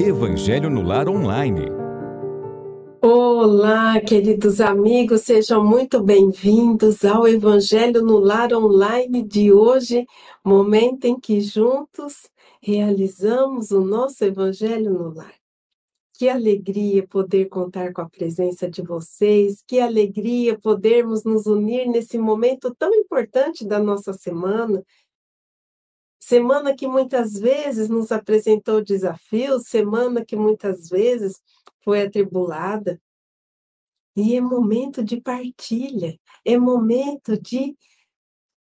Evangelho no Lar Online. Olá, queridos amigos, sejam muito bem-vindos ao Evangelho no Lar Online de hoje, momento em que juntos realizamos o nosso Evangelho no Lar. Que alegria poder contar com a presença de vocês, que alegria podermos nos unir nesse momento tão importante da nossa semana, Semana que muitas vezes nos apresentou desafios, semana que muitas vezes foi atribulada. E é momento de partilha, é momento de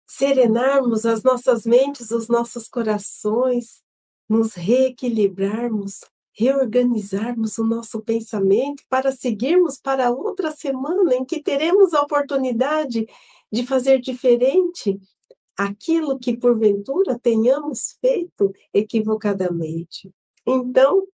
serenarmos as nossas mentes, os nossos corações, nos reequilibrarmos, reorganizarmos o nosso pensamento para seguirmos para outra semana em que teremos a oportunidade de fazer diferente, aquilo que porventura tenhamos feito equivocadamente. Então,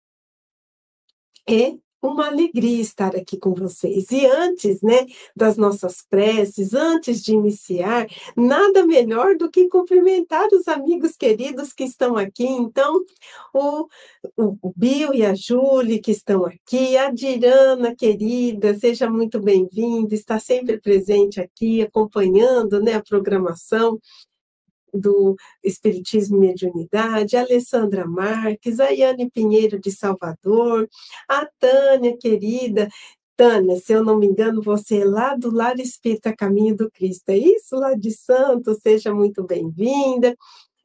é uma alegria estar aqui com vocês. E antes, né, das nossas preces, antes de iniciar, nada melhor do que cumprimentar os amigos queridos que estão aqui. Então, o, o, Bill e a Júlia que estão aqui, a Dirana querida, seja muito bem-vinda, está sempre presente aqui, acompanhando, né, a programação do Espiritismo e Mediunidade, a Alessandra Marques, a Yane Pinheiro de Salvador, a Tânia, querida, Tânia, se eu não me engano, você é lá do Lar Espírita Caminho do Cristo, é isso? Lá de Santos, seja muito bem-vinda.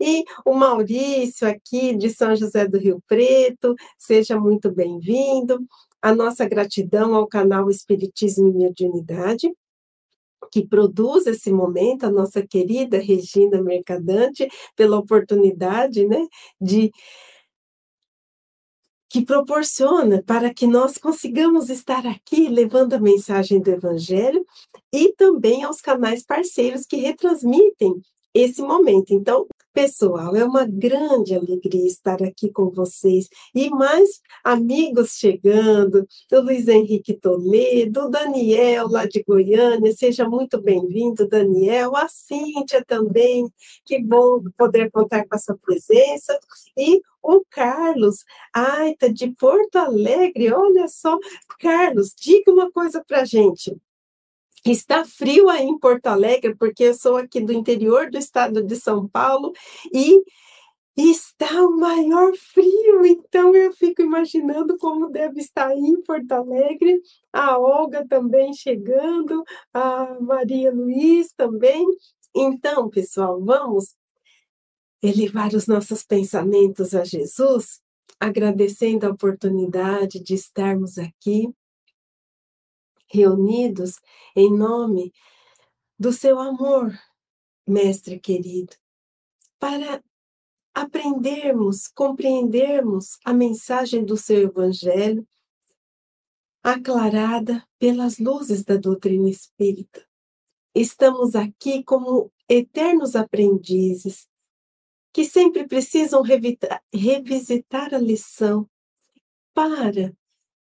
E o Maurício, aqui de São José do Rio Preto, seja muito bem-vindo. A nossa gratidão ao canal Espiritismo e Mediunidade, que produz esse momento, a nossa querida Regina Mercadante, pela oportunidade né, de que proporciona para que nós consigamos estar aqui levando a mensagem do Evangelho e também aos canais parceiros que retransmitem esse momento. Então, Pessoal, é uma grande alegria estar aqui com vocês e mais amigos chegando, o Luiz Henrique Toledo, o Daniel lá de Goiânia, seja muito bem-vindo, Daniel, a Cíntia também, que bom poder contar com a sua presença, e o Carlos, ai, tá de Porto Alegre, olha só, Carlos, diga uma coisa para gente, Está frio aí em Porto Alegre, porque eu sou aqui do interior do estado de São Paulo e está o maior frio, então eu fico imaginando como deve estar aí em Porto Alegre. A Olga também chegando, a Maria Luiz também. Então, pessoal, vamos elevar os nossos pensamentos a Jesus, agradecendo a oportunidade de estarmos aqui reunidos em nome do seu amor, mestre querido, para aprendermos, compreendermos a mensagem do seu evangelho aclarada pelas luzes da doutrina espírita. Estamos aqui como eternos aprendizes que sempre precisam revisitar a lição para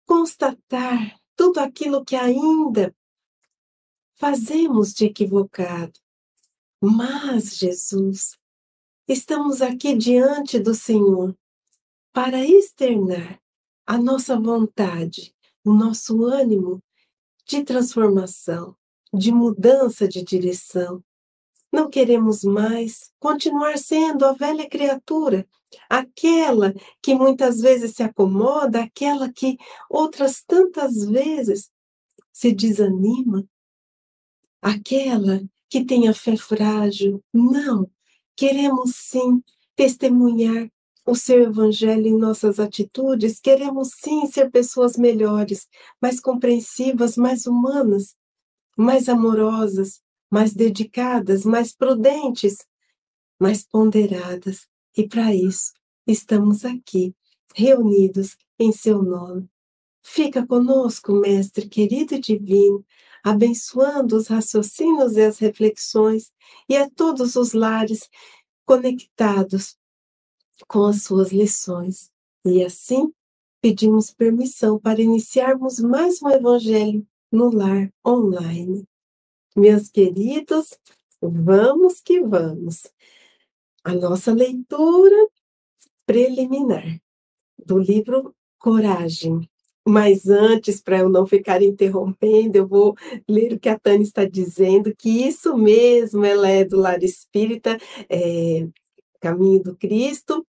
constatar tudo aquilo que ainda fazemos de equivocado. Mas, Jesus, estamos aqui diante do Senhor para externar a nossa vontade, o nosso ânimo de transformação, de mudança de direção. Não queremos mais continuar sendo a velha criatura aquela que muitas vezes se acomoda, aquela que outras tantas vezes se desanima, aquela que tem a fé frágil. Não, queremos sim testemunhar o seu evangelho em nossas atitudes, queremos sim ser pessoas melhores, mais compreensivas, mais humanas, mais amorosas, mais dedicadas, mais prudentes, mais ponderadas. E para isso, estamos aqui, reunidos em seu nome. Fica conosco, Mestre querido e divino, abençoando os raciocínios e as reflexões e a todos os lares conectados com as suas lições. E assim, pedimos permissão para iniciarmos mais um Evangelho no Lar Online. Meus queridos, vamos que vamos. A nossa leitura preliminar do livro coragem. Mas antes, para eu não ficar interrompendo, eu vou ler o que a Tânia está dizendo, que isso mesmo, ela é do lar espírita, é, Caminho do Cristo,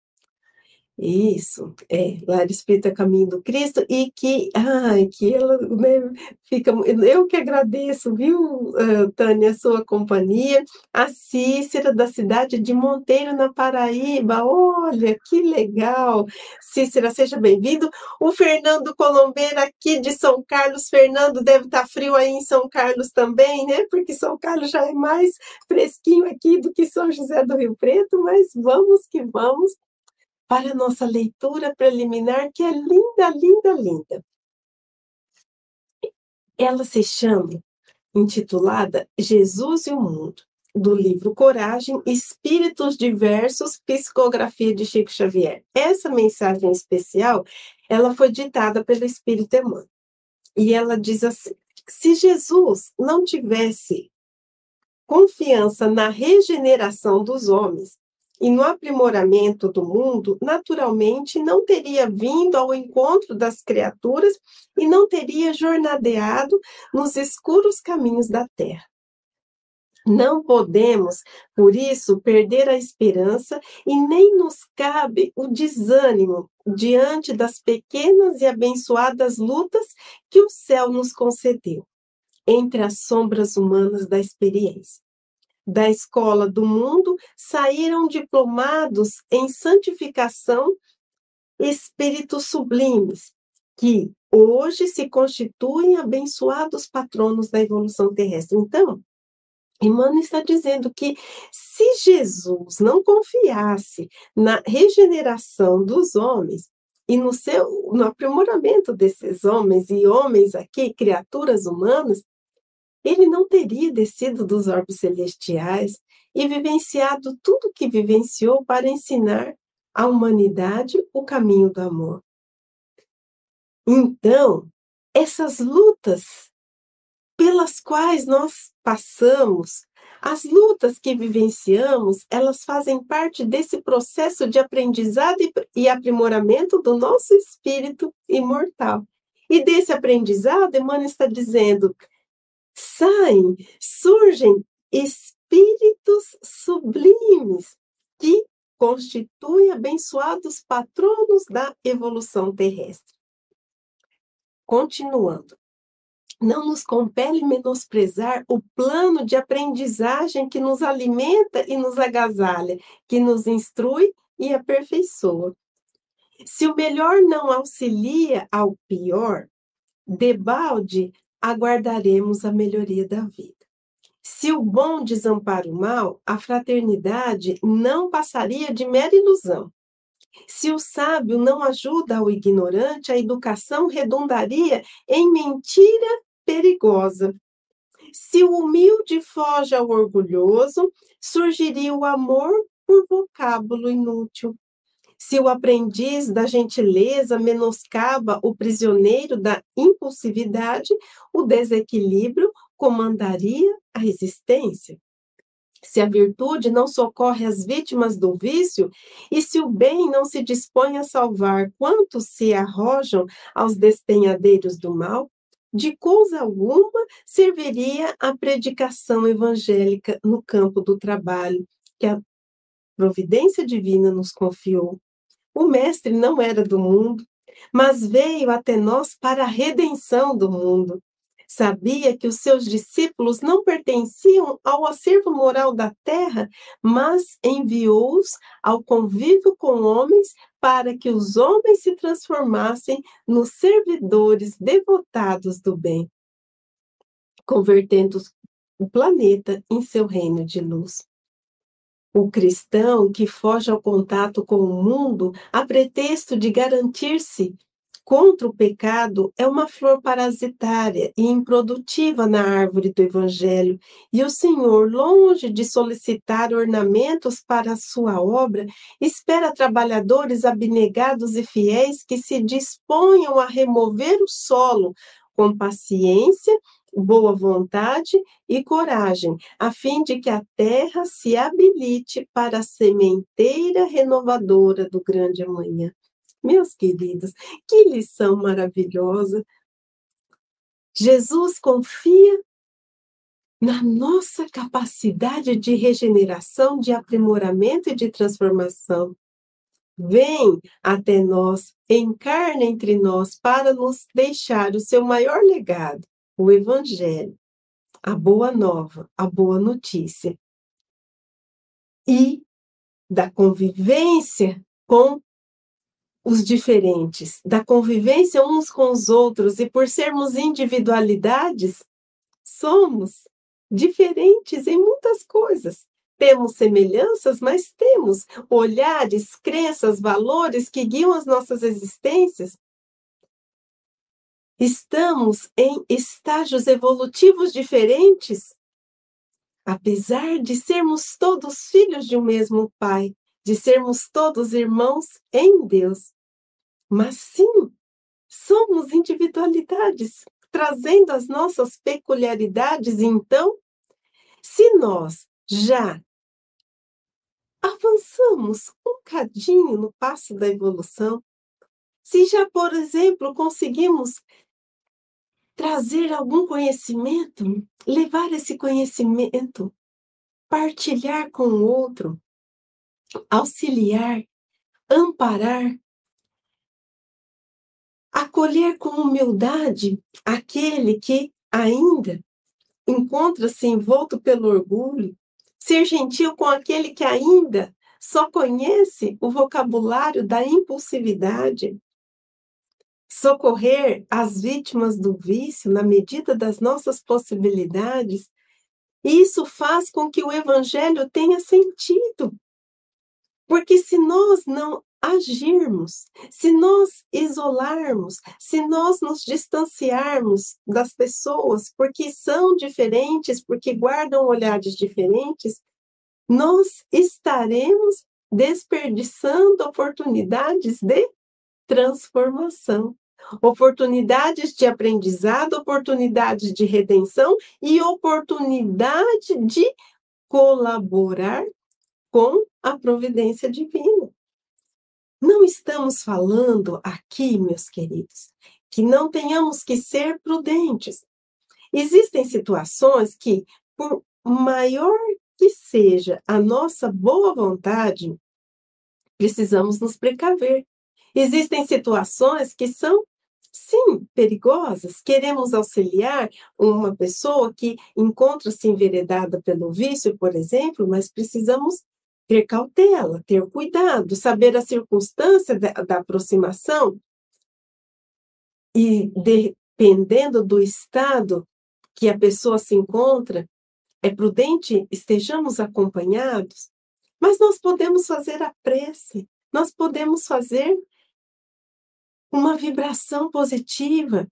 isso, é, Lar Espírita Caminho do Cristo, e que, ai, que ela né, fica, eu que agradeço, viu, Tânia, a sua companhia, a Cícera, da cidade de Monteiro, na Paraíba, olha, que legal, Cícera, seja bem-vindo, o Fernando Colombeira, aqui de São Carlos, Fernando, deve estar frio aí em São Carlos também, né, porque São Carlos já é mais fresquinho aqui do que São José do Rio Preto, mas vamos que vamos, para a nossa leitura preliminar, que é linda, linda, linda. Ela se chama, intitulada Jesus e o Mundo, do livro Coragem, Espíritos Diversos, Psicografia de Chico Xavier. Essa mensagem especial, ela foi ditada pelo Espírito Emmanuel. E ela diz assim, se Jesus não tivesse confiança na regeneração dos homens, e no aprimoramento do mundo, naturalmente não teria vindo ao encontro das criaturas e não teria jornadeado nos escuros caminhos da terra. Não podemos, por isso, perder a esperança e nem nos cabe o desânimo diante das pequenas e abençoadas lutas que o céu nos concedeu entre as sombras humanas da experiência da escola do mundo saíram diplomados em santificação espíritos sublimes, que hoje se constituem abençoados patronos da evolução terrestre. Então, Emmanuel está dizendo que se Jesus não confiasse na regeneração dos homens e no seu no aprimoramento desses homens e homens aqui, criaturas humanas, ele não teria descido dos orbes celestiais e vivenciado tudo o que vivenciou para ensinar à humanidade o caminho do amor. Então, essas lutas pelas quais nós passamos, as lutas que vivenciamos, elas fazem parte desse processo de aprendizado e aprimoramento do nosso espírito imortal. E desse aprendizado, Emmanuel está dizendo, saem, surgem espíritos sublimes que constituem abençoados patronos da evolução terrestre. Continuando, não nos compele menosprezar o plano de aprendizagem que nos alimenta e nos agasalha, que nos instrui e aperfeiçoa. Se o melhor não auxilia ao pior, debalde aguardaremos a melhoria da vida. Se o bom desampara o mal, a fraternidade não passaria de mera ilusão. Se o sábio não ajuda ao ignorante, a educação redundaria em mentira perigosa. Se o humilde foge ao orgulhoso, surgiria o amor por vocábulo inútil. Se o aprendiz da gentileza menoscaba o prisioneiro da impulsividade, o desequilíbrio comandaria a existência. Se a virtude não socorre as vítimas do vício, e se o bem não se dispõe a salvar quantos se arrojam aos despenhadeiros do mal, de coisa alguma serviria a predicação evangélica no campo do trabalho que a providência divina nos confiou. O Mestre não era do mundo, mas veio até nós para a redenção do mundo. Sabia que os seus discípulos não pertenciam ao acervo moral da terra, mas enviou-os ao convívio com homens para que os homens se transformassem nos servidores devotados do bem, convertendo o planeta em seu reino de luz. O cristão que foge ao contato com o mundo a pretexto de garantir-se. Contra o pecado é uma flor parasitária e improdutiva na árvore do Evangelho, e o Senhor, longe de solicitar ornamentos para a sua obra, espera trabalhadores abnegados e fiéis que se disponham a remover o solo. Com paciência boa vontade e coragem, a fim de que a terra se habilite para a sementeira renovadora do grande amanhã. Meus queridos, que lição maravilhosa! Jesus confia na nossa capacidade de regeneração, de aprimoramento e de transformação. Vem até nós, encarna entre nós para nos deixar o seu maior legado, o Evangelho, a boa nova, a boa notícia. E da convivência com os diferentes, da convivência uns com os outros, e por sermos individualidades, somos diferentes em muitas coisas. Temos semelhanças, mas temos olhares, crenças, valores que guiam as nossas existências. Estamos em estágios evolutivos diferentes. Apesar de sermos todos filhos de um mesmo Pai, de sermos todos irmãos em Deus. Mas sim, somos individualidades trazendo as nossas peculiaridades. Então, se nós já avançamos um cadinho no passo da evolução, se já, por exemplo, conseguimos trazer algum conhecimento, levar esse conhecimento, partilhar com o outro, auxiliar, amparar, acolher com humildade aquele que ainda encontra-se envolto pelo orgulho, ser gentil com aquele que ainda só conhece o vocabulário da impulsividade, socorrer as vítimas do vício na medida das nossas possibilidades, isso faz com que o evangelho tenha sentido. Porque se nós não agirmos, se nós isolarmos, se nós nos distanciarmos das pessoas porque são diferentes, porque guardam olhares diferentes, nós estaremos desperdiçando oportunidades de transformação, oportunidades de aprendizado, oportunidades de redenção e oportunidade de colaborar com a providência divina. Não estamos falando aqui, meus queridos, que não tenhamos que ser prudentes. Existem situações que, por maior que seja a nossa boa vontade, precisamos nos precaver. Existem situações que são, sim, perigosas. Queremos auxiliar uma pessoa que encontra-se enveredada pelo vício, por exemplo, mas precisamos ter cautela, ter cuidado, saber a circunstância da, da aproximação e dependendo do estado que a pessoa se encontra, é prudente estejamos acompanhados, mas nós podemos fazer a prece, nós podemos fazer uma vibração positiva.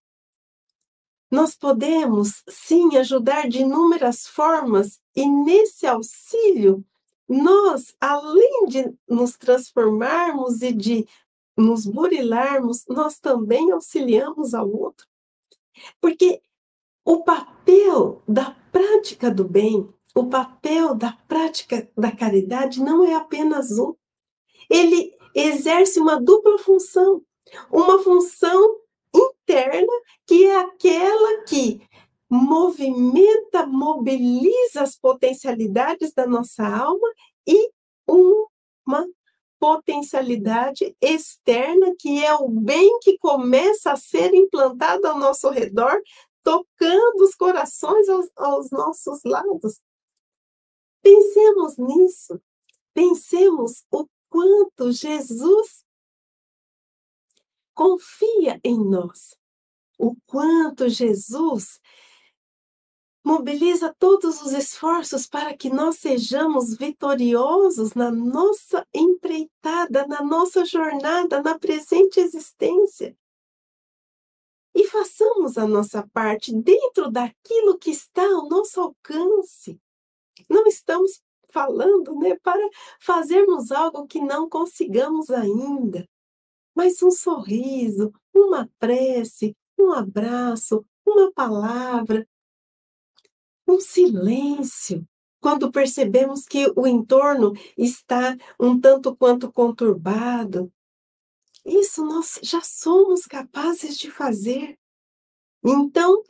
Nós podemos, sim, ajudar de inúmeras formas, e nesse auxílio nós, além de nos transformarmos e de nos burilarmos, nós também auxiliamos ao outro. Porque o papel da prática do bem, o papel da prática da caridade não é apenas um. Ele exerce uma dupla função. Uma função interna, que é aquela que movimenta, mobiliza as potencialidades da nossa alma e uma potencialidade externa, que é o bem que começa a ser implantado ao nosso redor, tocando os corações aos, aos nossos lados. Pensemos nisso. Pensemos o quanto Jesus confia em nós, o quanto Jesus mobiliza todos os esforços para que nós sejamos vitoriosos na nossa empreitada, na nossa jornada, na presente existência. E façamos a nossa parte dentro daquilo que está ao nosso alcance. Não estamos falando né, para fazermos algo que não consigamos ainda, mas um sorriso, uma prece, um abraço, uma palavra, um silêncio. Quando percebemos que o entorno está um tanto quanto conturbado, Isso nós já somos capazes de fazer. Então,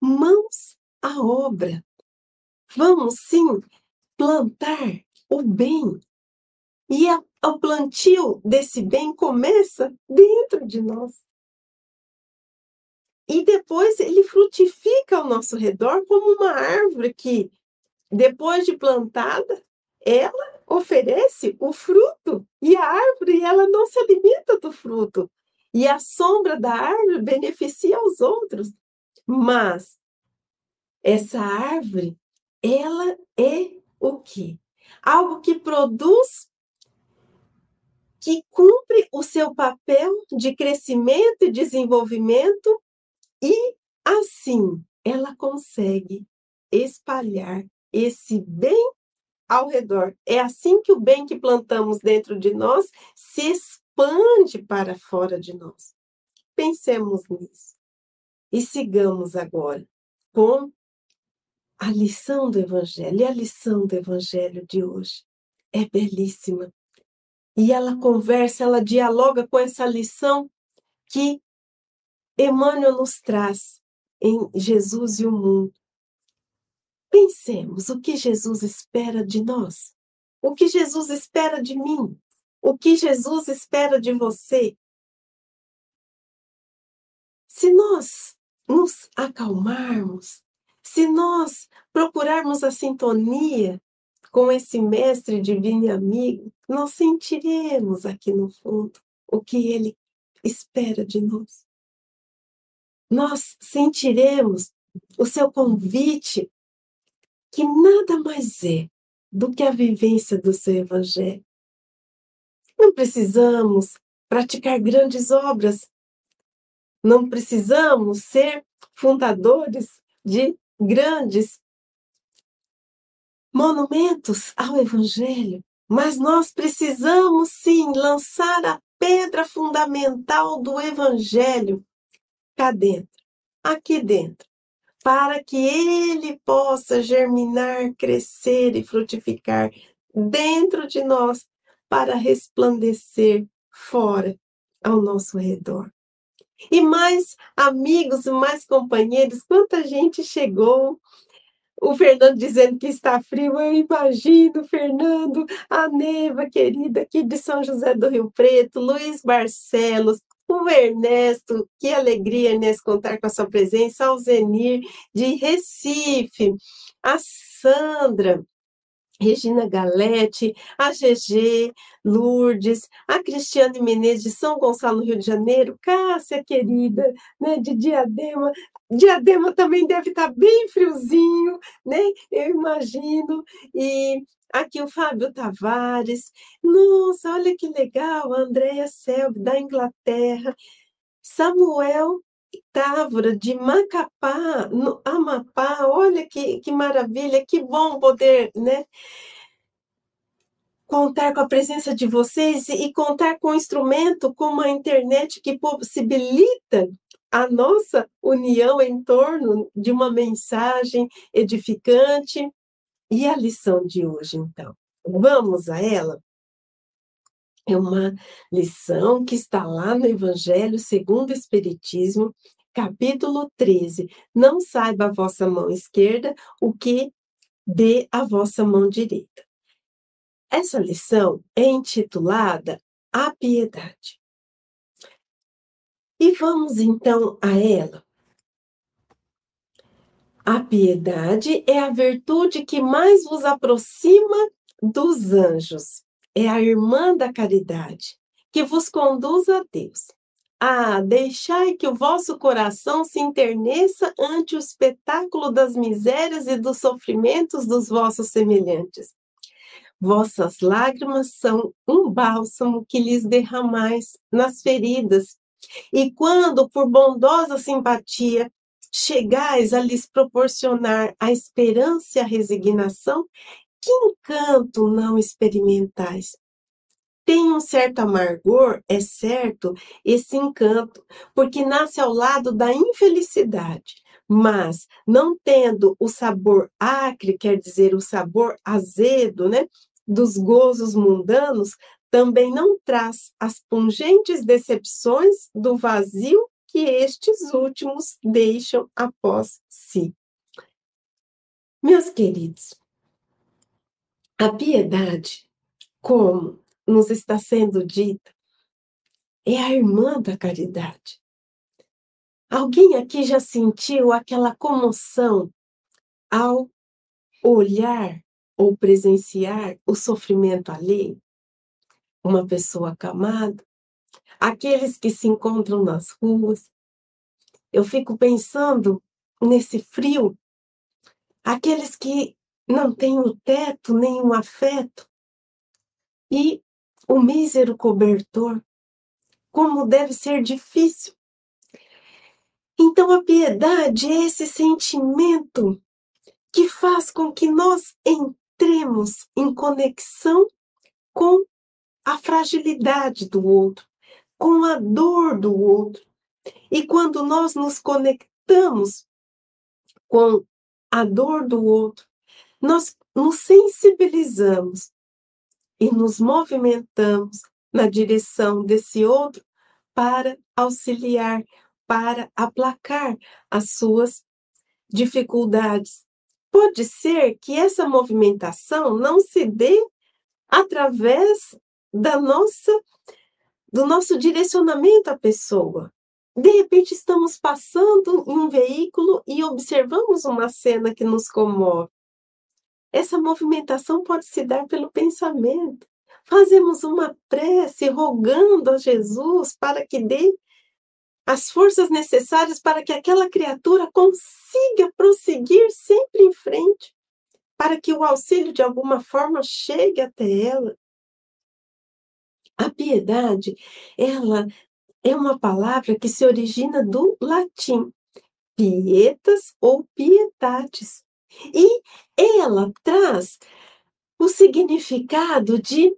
mãos à obra. Vamos sim plantar o bem. E a, o plantio desse bem começa dentro de nós. E depois ele frutifica ao nosso redor como uma árvore que, depois de plantada, ela oferece o fruto. E a árvore, ela não se alimenta do fruto. E a sombra da árvore beneficia os outros. Mas essa árvore, ela é o quê? Algo que produz, que cumpre o seu papel de crescimento e desenvolvimento e assim ela consegue espalhar esse bem ao redor. É assim que o bem que plantamos dentro de nós se expande para fora de nós. Pensemos nisso. E sigamos agora com a lição do Evangelho. E a lição do Evangelho de hoje é belíssima. E ela conversa, ela dialoga com essa lição que Emmanuel nos traz em Jesus e o mundo. Pensemos o que Jesus espera de nós, o que Jesus espera de mim, o que Jesus espera de você. Se nós nos acalmarmos, se nós procurarmos a sintonia com esse mestre divino e amigo, nós sentiremos aqui no fundo o que ele espera de nós nós sentiremos o seu convite, que nada mais é do que a vivência do seu evangelho. Não precisamos praticar grandes obras, não precisamos ser fundadores de grandes monumentos ao Evangelho, mas nós precisamos sim lançar a pedra fundamental do Evangelho, cá dentro, aqui dentro, para que ele possa germinar, crescer e frutificar dentro de nós, para resplandecer fora ao nosso redor. E mais amigos, mais companheiros, quanta gente chegou o Fernando dizendo que está frio, eu imagino, Fernando, a Neva querida aqui de São José do Rio Preto, Luiz Barcelos, o Ernesto, que alegria, Ernesto, contar com a sua presença, ao Zenir, de Recife, a Sandra, Regina Galete, a GG, Lourdes, a Cristiane Menezes de São Gonçalo, Rio de Janeiro, Cássia querida, né, de Diadema. Diadema também deve estar bem friozinho, né? Eu imagino. E Aqui o Fábio Tavares. Nossa, olha que legal, a Andréia Selby, da Inglaterra. Samuel Távora, de Macapá, no Amapá. Olha que, que maravilha, que bom poder, né? Contar com a presença de vocês e contar com um instrumento como a internet que possibilita a nossa união em torno de uma mensagem edificante, e a lição de hoje, então? Vamos a ela? É uma lição que está lá no Evangelho segundo o Espiritismo, capítulo 13. Não saiba a vossa mão esquerda o que dê a vossa mão direita. Essa lição é intitulada A Piedade. E vamos então a ela. A piedade é a virtude que mais vos aproxima dos anjos. É a irmã da caridade, que vos conduz a Deus. Ah, deixai que o vosso coração se enterneça ante o espetáculo das misérias e dos sofrimentos dos vossos semelhantes. Vossas lágrimas são um bálsamo que lhes derramais nas feridas. E quando, por bondosa simpatia, chegais a lhes proporcionar a esperança e a resignação, que encanto não experimentais? Tem um certo amargor, é certo, esse encanto, porque nasce ao lado da infelicidade, mas não tendo o sabor acre, quer dizer, o sabor azedo, né? Dos gozos mundanos, também não traz as pungentes decepções do vazio que estes últimos deixam após si. Meus queridos, a piedade, como nos está sendo dita, é a irmã da caridade. Alguém aqui já sentiu aquela comoção ao olhar ou presenciar o sofrimento alheio? Uma pessoa acamada? Aqueles que se encontram nas ruas? Eu fico pensando nesse frio aqueles que não têm o teto nem o afeto e o mísero cobertor, como deve ser difícil. Então, a piedade é esse sentimento que faz com que nós entremos em conexão com a fragilidade do outro, com a dor do outro. E quando nós nos conectamos com a dor do outro, nós nos sensibilizamos e nos movimentamos na direção desse outro para auxiliar, para aplacar as suas dificuldades. Pode ser que essa movimentação não se dê através da nossa do nosso direcionamento à pessoa, de repente, estamos passando em um veículo e observamos uma cena que nos comove. Essa movimentação pode se dar pelo pensamento. Fazemos uma prece rogando a Jesus para que dê as forças necessárias para que aquela criatura consiga prosseguir sempre em frente, para que o auxílio de alguma forma chegue até ela. A piedade, ela é uma palavra que se origina do latim pietas ou pietatis. E ela traz o significado de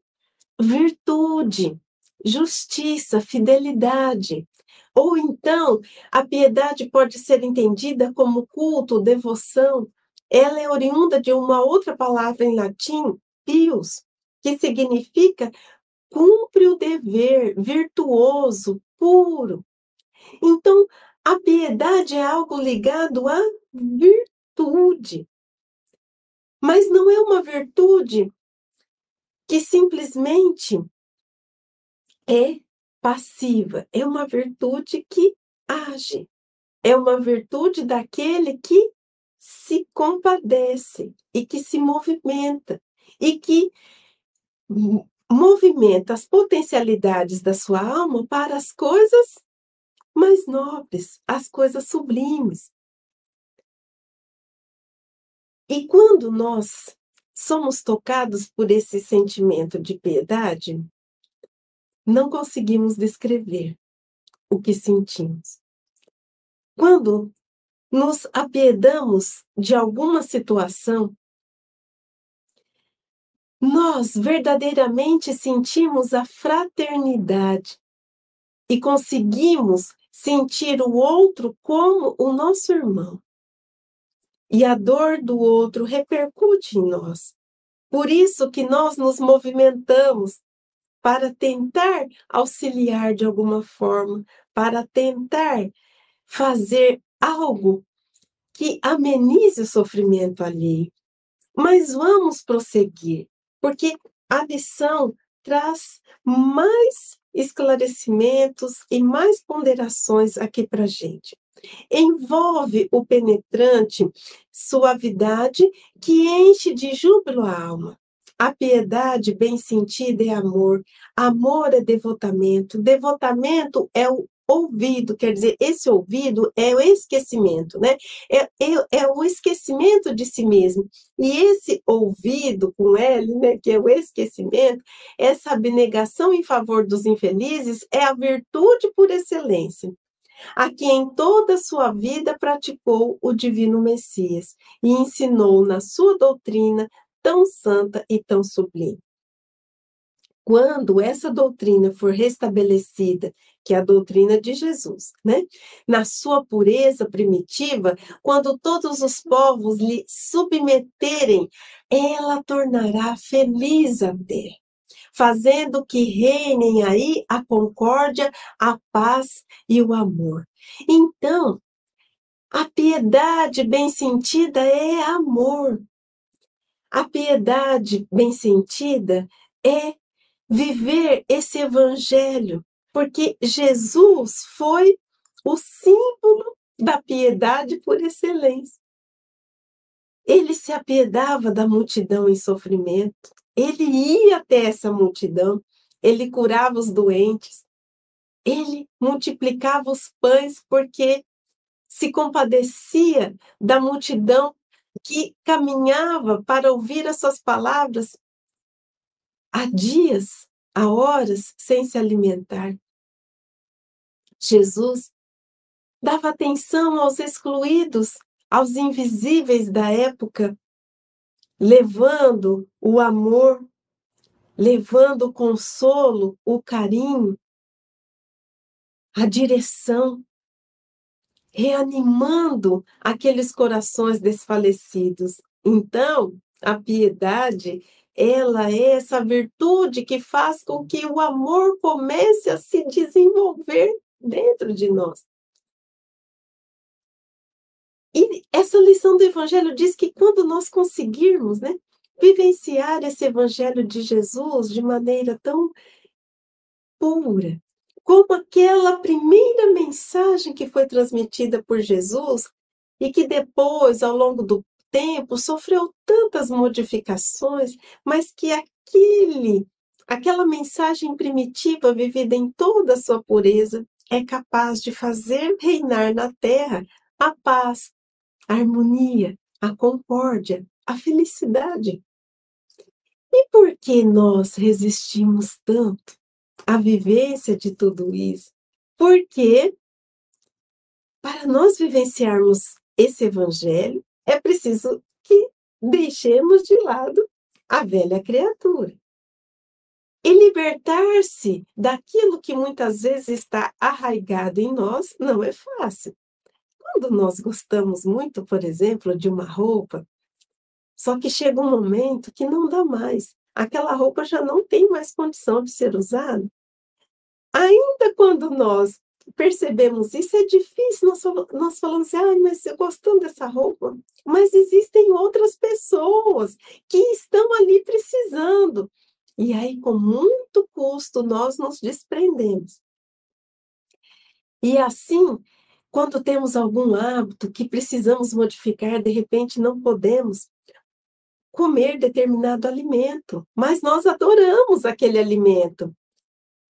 virtude, justiça, fidelidade. Ou então, a piedade pode ser entendida como culto, devoção. Ela é oriunda de uma outra palavra em latim, pius, que significa cumpre o dever, virtuoso, puro. Então, a piedade é algo ligado à virtude. Mas não é uma virtude que simplesmente é passiva, é uma virtude que age, é uma virtude daquele que se compadece e que se movimenta e que movimenta as potencialidades da sua alma para as coisas mais nobres, as coisas sublimes. E quando nós somos tocados por esse sentimento de piedade, não conseguimos descrever o que sentimos. Quando nos apiedamos de alguma situação, nós verdadeiramente sentimos a fraternidade e conseguimos sentir o outro como o nosso irmão. E a dor do outro repercute em nós. Por isso que nós nos movimentamos para tentar auxiliar de alguma forma, para tentar fazer algo que amenize o sofrimento alheio. Mas vamos prosseguir porque a lição traz mais esclarecimentos e mais ponderações aqui para gente. Envolve o penetrante suavidade que enche de júbilo a alma. A piedade bem sentida é amor, amor é devotamento, devotamento é o ouvido, quer dizer, esse ouvido é o esquecimento, né? É, é, é, o esquecimento de si mesmo. E esse ouvido com L, né, que é o esquecimento, essa abnegação em favor dos infelizes é a virtude por excelência. A quem toda a sua vida praticou o divino Messias e ensinou na sua doutrina tão santa e tão sublime. Quando essa doutrina for restabelecida que é a doutrina de Jesus, né? Na sua pureza primitiva, quando todos os povos lhe submeterem, ela tornará feliz a ter. Fazendo que reinem aí a concórdia, a paz e o amor. Então, a piedade bem sentida é amor. A piedade bem sentida é viver esse evangelho, porque Jesus foi o símbolo da piedade por excelência. Ele se apiedava da multidão em sofrimento, ele ia até essa multidão, ele curava os doentes, ele multiplicava os pães porque se compadecia da multidão que caminhava para ouvir as suas palavras há dias, há horas, sem se alimentar. Jesus dava atenção aos excluídos, aos invisíveis da época, levando o amor, levando o consolo, o carinho, a direção, reanimando aqueles corações desfalecidos. Então, a piedade, ela é essa virtude que faz com que o amor comece a se desenvolver dentro de nós. E essa lição do Evangelho diz que quando nós conseguirmos né, vivenciar esse Evangelho de Jesus de maneira tão pura, como aquela primeira mensagem que foi transmitida por Jesus e que depois, ao longo do tempo, sofreu tantas modificações, mas que aquele, aquela mensagem primitiva vivida em toda a sua pureza é capaz de fazer reinar na terra a paz, a harmonia, a concórdia, a felicidade. E por que nós resistimos tanto à vivência de tudo isso? Porque para nós vivenciarmos esse evangelho, é preciso que deixemos de lado a velha criatura. E libertar-se daquilo que muitas vezes está arraigado em nós não é fácil. Quando nós gostamos muito, por exemplo, de uma roupa, só que chega um momento que não dá mais. Aquela roupa já não tem mais condição de ser usada. Ainda quando nós percebemos isso, é difícil, nós, nós falamos assim, ah, mas eu gostando dessa roupa, mas existem outras pessoas que estão ali precisando. E aí, com muito custo, nós nos desprendemos. E assim, quando temos algum hábito que precisamos modificar, de repente não podemos comer determinado alimento, mas nós adoramos aquele alimento.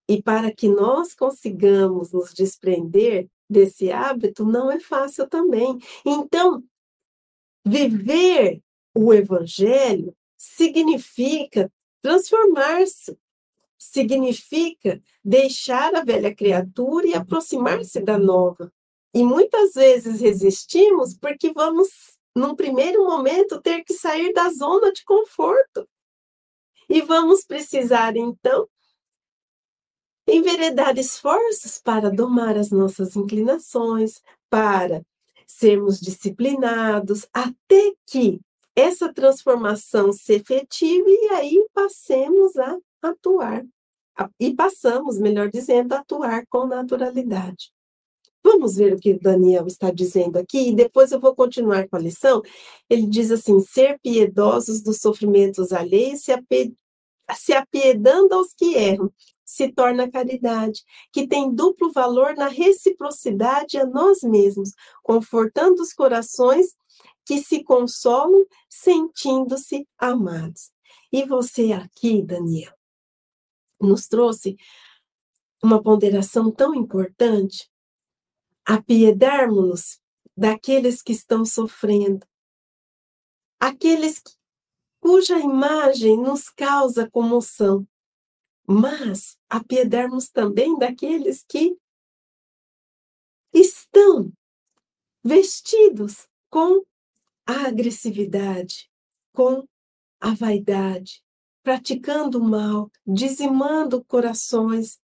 E para que nós consigamos nos desprender desse hábito, não é fácil também. Então, viver o evangelho significa transformar-se, significa deixar a velha criatura e aproximar-se da nova. E muitas vezes resistimos porque vamos, num primeiro momento, ter que sair da zona de conforto. E vamos precisar, então, enveredar esforços para domar as nossas inclinações, para sermos disciplinados, até que essa transformação se efetive e aí passemos a atuar. E passamos, melhor dizendo, a atuar com naturalidade. Vamos ver o que Daniel está dizendo aqui e depois eu vou continuar com a lição. Ele diz assim: ser piedosos dos sofrimentos alheios, se, ape... se apiedando aos que erram, se torna caridade, que tem duplo valor na reciprocidade a nós mesmos, confortando os corações que se consolam sentindo-se amados. E você aqui, Daniel, nos trouxe uma ponderação tão importante apiedarmos-nos daqueles que estão sofrendo, aqueles cuja imagem nos causa comoção, mas apiedarmos também daqueles que estão vestidos com a agressividade, com a vaidade, praticando o mal, dizimando corações,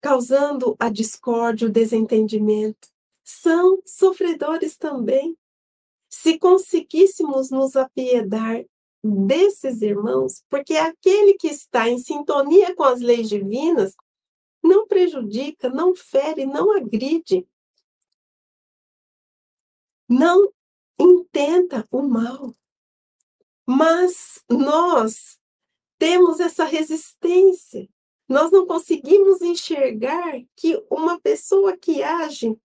causando a discórdia, o desentendimento. São sofredores também. Se conseguíssemos nos apiedar desses irmãos, porque aquele que está em sintonia com as leis divinas não prejudica, não fere, não agride, não intenta o mal. Mas nós temos essa resistência. Nós não conseguimos enxergar que uma pessoa que age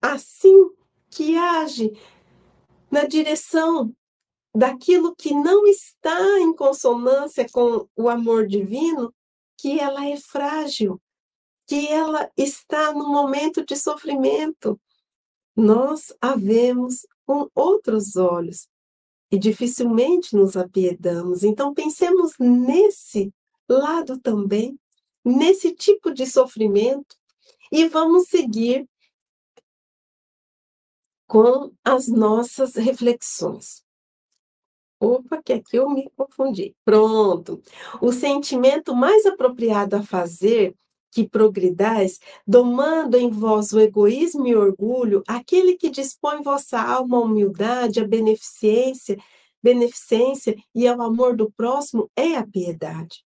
assim, que age na direção daquilo que não está em consonância com o amor divino, que ela é frágil, que ela está no momento de sofrimento. Nós a vemos com outros olhos e dificilmente nos apiedamos. Então, pensemos nesse lado também, nesse tipo de sofrimento, e vamos seguir com as nossas reflexões. Opa, que aqui eu me confundi. Pronto. O sentimento mais apropriado a fazer que progridais, domando em vós o egoísmo e orgulho, aquele que dispõe vossa alma à humildade, à beneficência, beneficência e ao amor do próximo, é a piedade.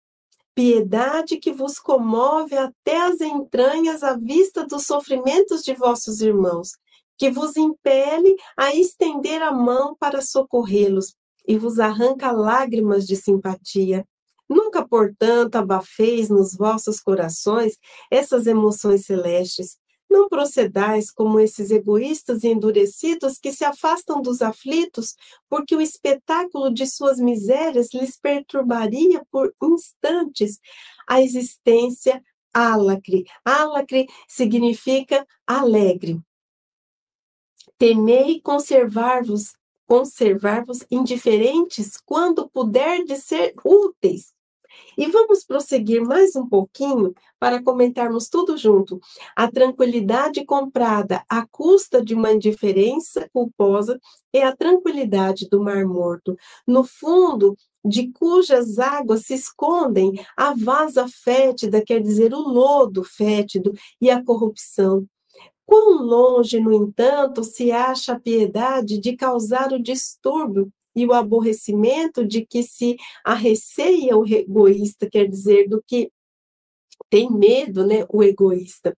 Piedade que vos comove até as entranhas à vista dos sofrimentos de vossos irmãos, que vos impele a estender a mão para socorrê-los, e vos arranca lágrimas de simpatia. Nunca, portanto, abafeis nos vossos corações essas emoções celestes. Não procedais como esses egoístas e endurecidos que se afastam dos aflitos, porque o espetáculo de suas misérias lhes perturbaria por instantes a existência álacre. Álacre significa alegre. Temei conservar-vos conservar-vos indiferentes quando puder de ser úteis. E vamos prosseguir mais um pouquinho para comentarmos tudo junto. A tranquilidade comprada à custa de uma indiferença culposa é a tranquilidade do Mar Morto, no fundo de cujas águas se escondem a vaza fétida, quer dizer, o lodo fétido e a corrupção. Quão longe, no entanto, se acha a piedade de causar o distúrbio e o aborrecimento de que se arreceia o egoísta, quer dizer, do que tem medo, né, o egoísta.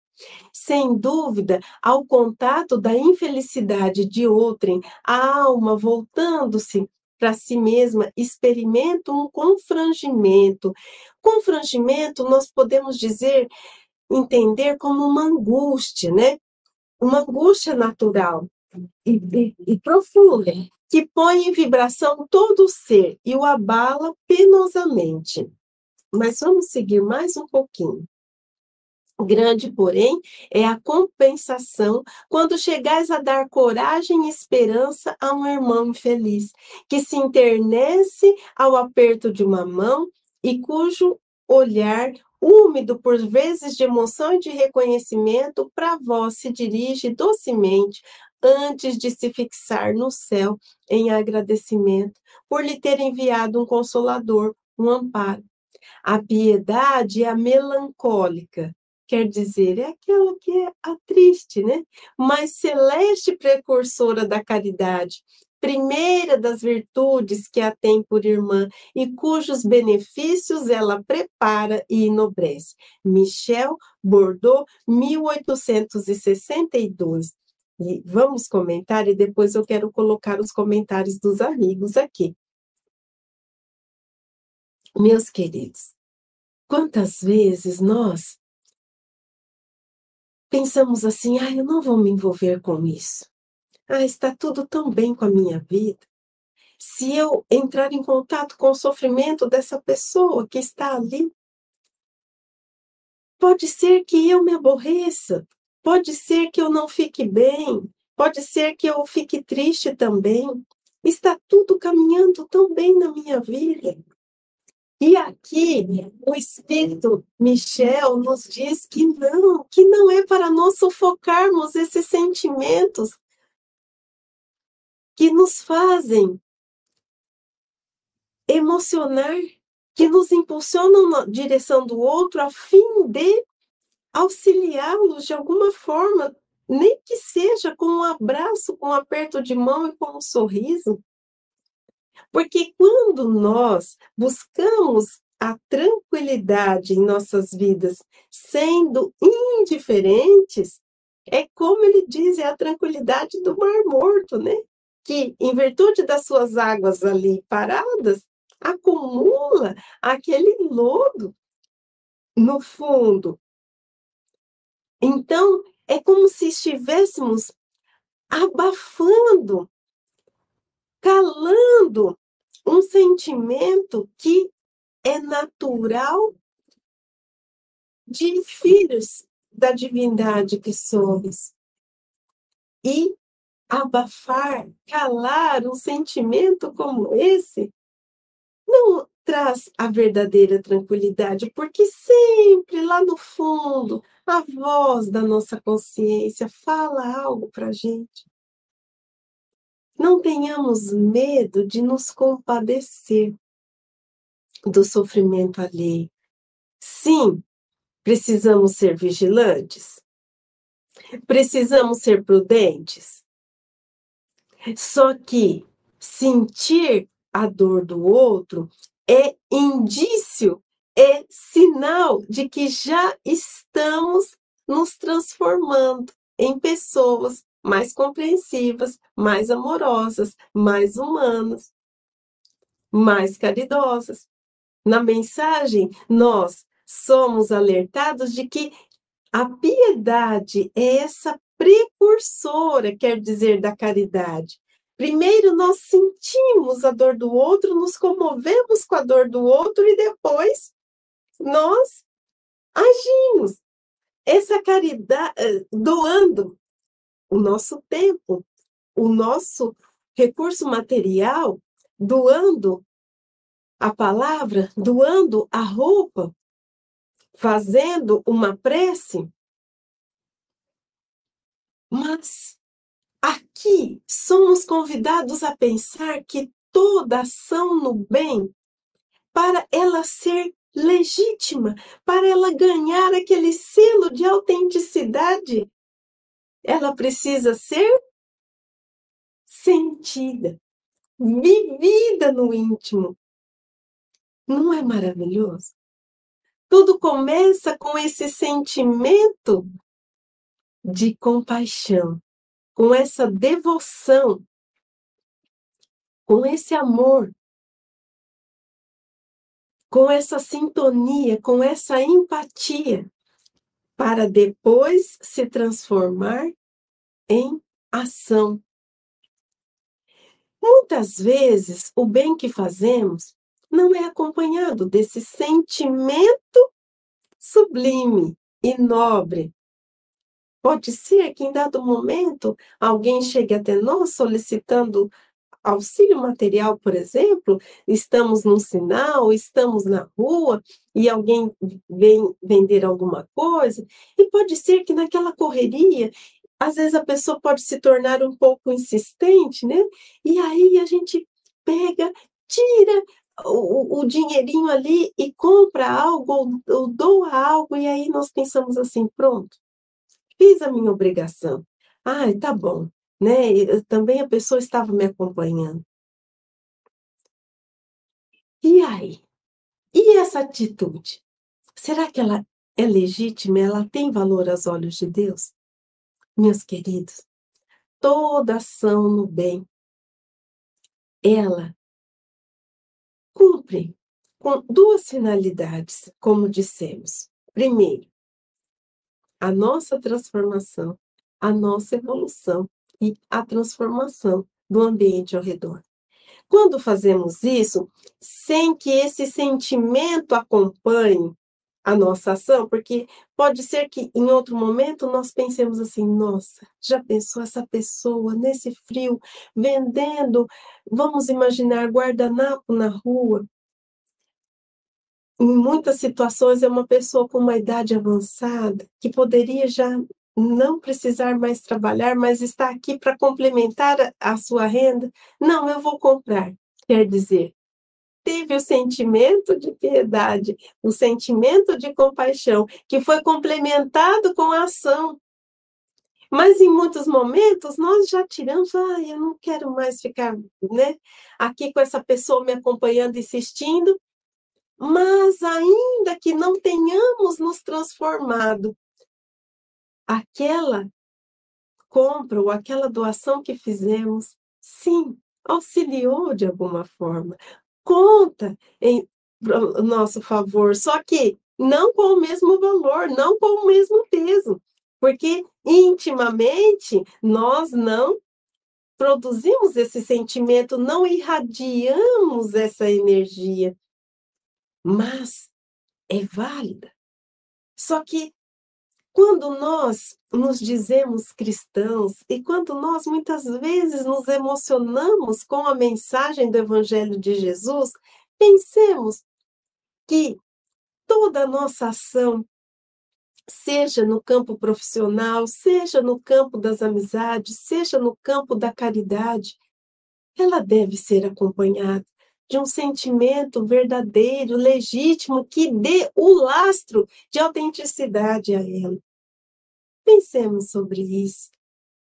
Sem dúvida, ao contato da infelicidade de outrem, a alma voltando-se para si mesma experimenta um confrangimento. Confrangimento nós podemos dizer, entender como uma angústia, né? uma angústia natural e, e, e profunda, que põe em vibração todo o ser e o abala penosamente. Mas vamos seguir mais um pouquinho. Grande, porém, é a compensação quando chegais a dar coragem e esperança a um irmão infeliz, que se internece ao aperto de uma mão e cujo olhar úmido por vezes de emoção e de reconhecimento, para vós se dirige docemente antes de se fixar no céu em agradecimento por lhe ter enviado um consolador, um amparo. A piedade é a melancólica, quer dizer, é aquela que é a triste, né? Mas celeste precursora da caridade, primeira das virtudes que a tem por irmã e cujos benefícios ela prepara e enobrece. Michel Bordeaux, 1862. E vamos comentar e depois eu quero colocar os comentários dos amigos aqui. Meus queridos, quantas vezes nós pensamos assim, ah, eu não vou me envolver com isso. Ah, está tudo tão bem com a minha vida. Se eu entrar em contato com o sofrimento dessa pessoa que está ali, pode ser que eu me aborreça, pode ser que eu não fique bem, pode ser que eu fique triste também. Está tudo caminhando tão bem na minha vida. E aqui o Espírito Michel nos diz que não, que não é para nós sufocarmos esses sentimentos que nos fazem emocionar, que nos impulsionam na direção do outro a fim de auxiliá-los de alguma forma, nem que seja com um abraço, com um aperto de mão e com um sorriso. Porque quando nós buscamos a tranquilidade em nossas vidas, sendo indiferentes, é como ele diz, é a tranquilidade do Mar Morto, né? Que, em virtude das suas águas ali paradas, acumula aquele lodo no fundo. Então, é como se estivéssemos abafando, calando um sentimento que é natural de filhos da divindade que somos. E abafar, calar um sentimento como esse não traz a verdadeira tranquilidade, porque sempre lá no fundo a voz da nossa consciência fala algo para gente. Não tenhamos medo de nos compadecer do sofrimento alheio. Sim, precisamos ser vigilantes. Precisamos ser prudentes. Só que sentir a dor do outro é indício, é sinal de que já estamos nos transformando em pessoas mais compreensivas, mais amorosas, mais humanas, mais caridosas. Na mensagem, nós somos alertados de que a piedade é essa precursora, quer dizer, da caridade. Primeiro nós sentimos a dor do outro, nos comovemos com a dor do outro e depois nós agimos. Essa caridade, eh, doando o nosso tempo, o nosso recurso material, doando a palavra, doando a roupa, fazendo uma prece. Mas aqui somos convidados a pensar que toda ação no bem, para ela ser legítima, para ela ganhar aquele selo de autenticidade, ela precisa ser sentida, vivida no íntimo. Não é maravilhoso? Tudo começa com esse sentimento de compaixão, com essa devoção, com esse amor, com essa sintonia, com essa empatia, para depois se transformar em ação. Muitas vezes, o bem que fazemos não é acompanhado desse sentimento sublime e nobre. Pode ser que em dado momento alguém chegue até nós solicitando auxílio material, por exemplo, estamos num sinal, estamos na rua e alguém vem vender alguma coisa, e pode ser que naquela correria, às vezes a pessoa pode se tornar um pouco insistente, né? E aí a gente pega, tira o, o dinheirinho ali e compra algo ou, ou doa algo, e aí nós pensamos assim: pronto, fiz a minha obrigação. Ai, tá bom, né? Eu, também a pessoa estava me acompanhando. E aí? E essa atitude? Será que ela é legítima? Ela tem valor aos olhos de Deus? Meus queridos, toda ação no bem, ela cumpre com duas finalidades, como dissemos. Primeiro, a nossa transformação, a nossa evolução e a transformação do ambiente ao redor. Quando fazemos isso, sem que esse sentimento acompanhe a nossa ação, porque pode ser que em outro momento nós pensemos assim: nossa, já pensou essa pessoa nesse frio vendendo, vamos imaginar, guardanapo na rua? Em muitas situações é uma pessoa com uma idade avançada que poderia já não precisar mais trabalhar, mas está aqui para complementar a sua renda. Não, eu vou comprar. Quer dizer, teve o sentimento de piedade, o sentimento de compaixão, que foi complementado com a ação. Mas em muitos momentos nós já tiramos, ah, eu não quero mais ficar, né, aqui com essa pessoa me acompanhando, insistindo. Mas ainda que não tenhamos nos transformado, aquela compra ou aquela doação que fizemos, sim, auxiliou de alguma forma, conta em nosso favor, só que não com o mesmo valor, não com o mesmo peso, porque intimamente nós não produzimos esse sentimento, não irradiamos essa energia, mas é válida. Só que quando nós nos dizemos cristãos e quando nós muitas vezes nos emocionamos com a mensagem do Evangelho de Jesus, pensemos que toda a nossa ação, seja no campo profissional, seja no campo das amizades, seja no campo da caridade, ela deve ser acompanhada de um sentimento verdadeiro, legítimo, que dê o lastro de autenticidade a ela. Pensemos sobre isso.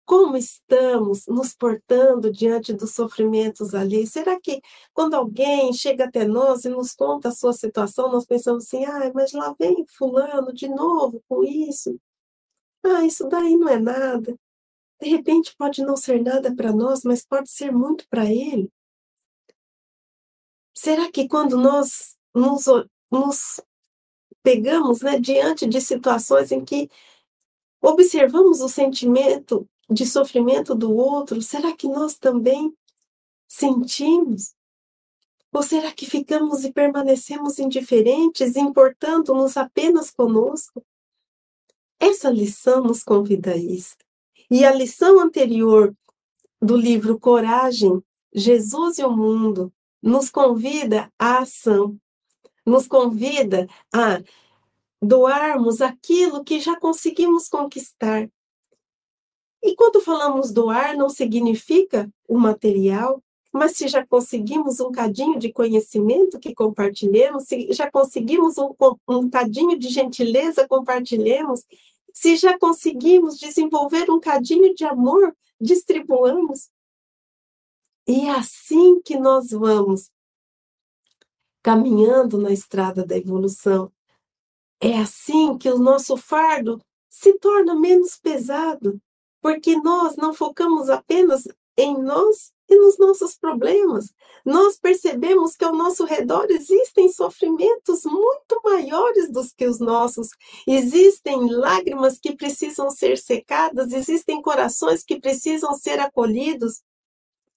Como estamos nos portando diante dos sofrimentos alheios? Será que quando alguém chega até nós e nos conta a sua situação, nós pensamos assim, ah, mas lá vem fulano de novo com isso? Ah, isso daí não é nada. De repente pode não ser nada para nós, mas pode ser muito para ele. Será que quando nós nos, nos pegamos né, diante de situações em que observamos o sentimento de sofrimento do outro, será que nós também sentimos? Ou será que ficamos e permanecemos indiferentes, importando-nos apenas conosco? Essa lição nos convida a isso. E a lição anterior do livro Coragem, Jesus e o Mundo, nos convida à ação, nos convida a doarmos aquilo que já conseguimos conquistar. E quando falamos doar, não significa o material, mas se já conseguimos um cadinho de conhecimento que compartilhemos, se já conseguimos um, um cadinho de gentileza, compartilhemos, se já conseguimos desenvolver um cadinho de amor, distribuamos. E é assim que nós vamos caminhando na estrada da evolução. É assim que o nosso fardo se torna menos pesado, porque nós não focamos apenas em nós e nos nossos problemas. Nós percebemos que ao nosso redor existem sofrimentos muito maiores do que os nossos. Existem lágrimas que precisam ser secadas, existem corações que precisam ser acolhidos.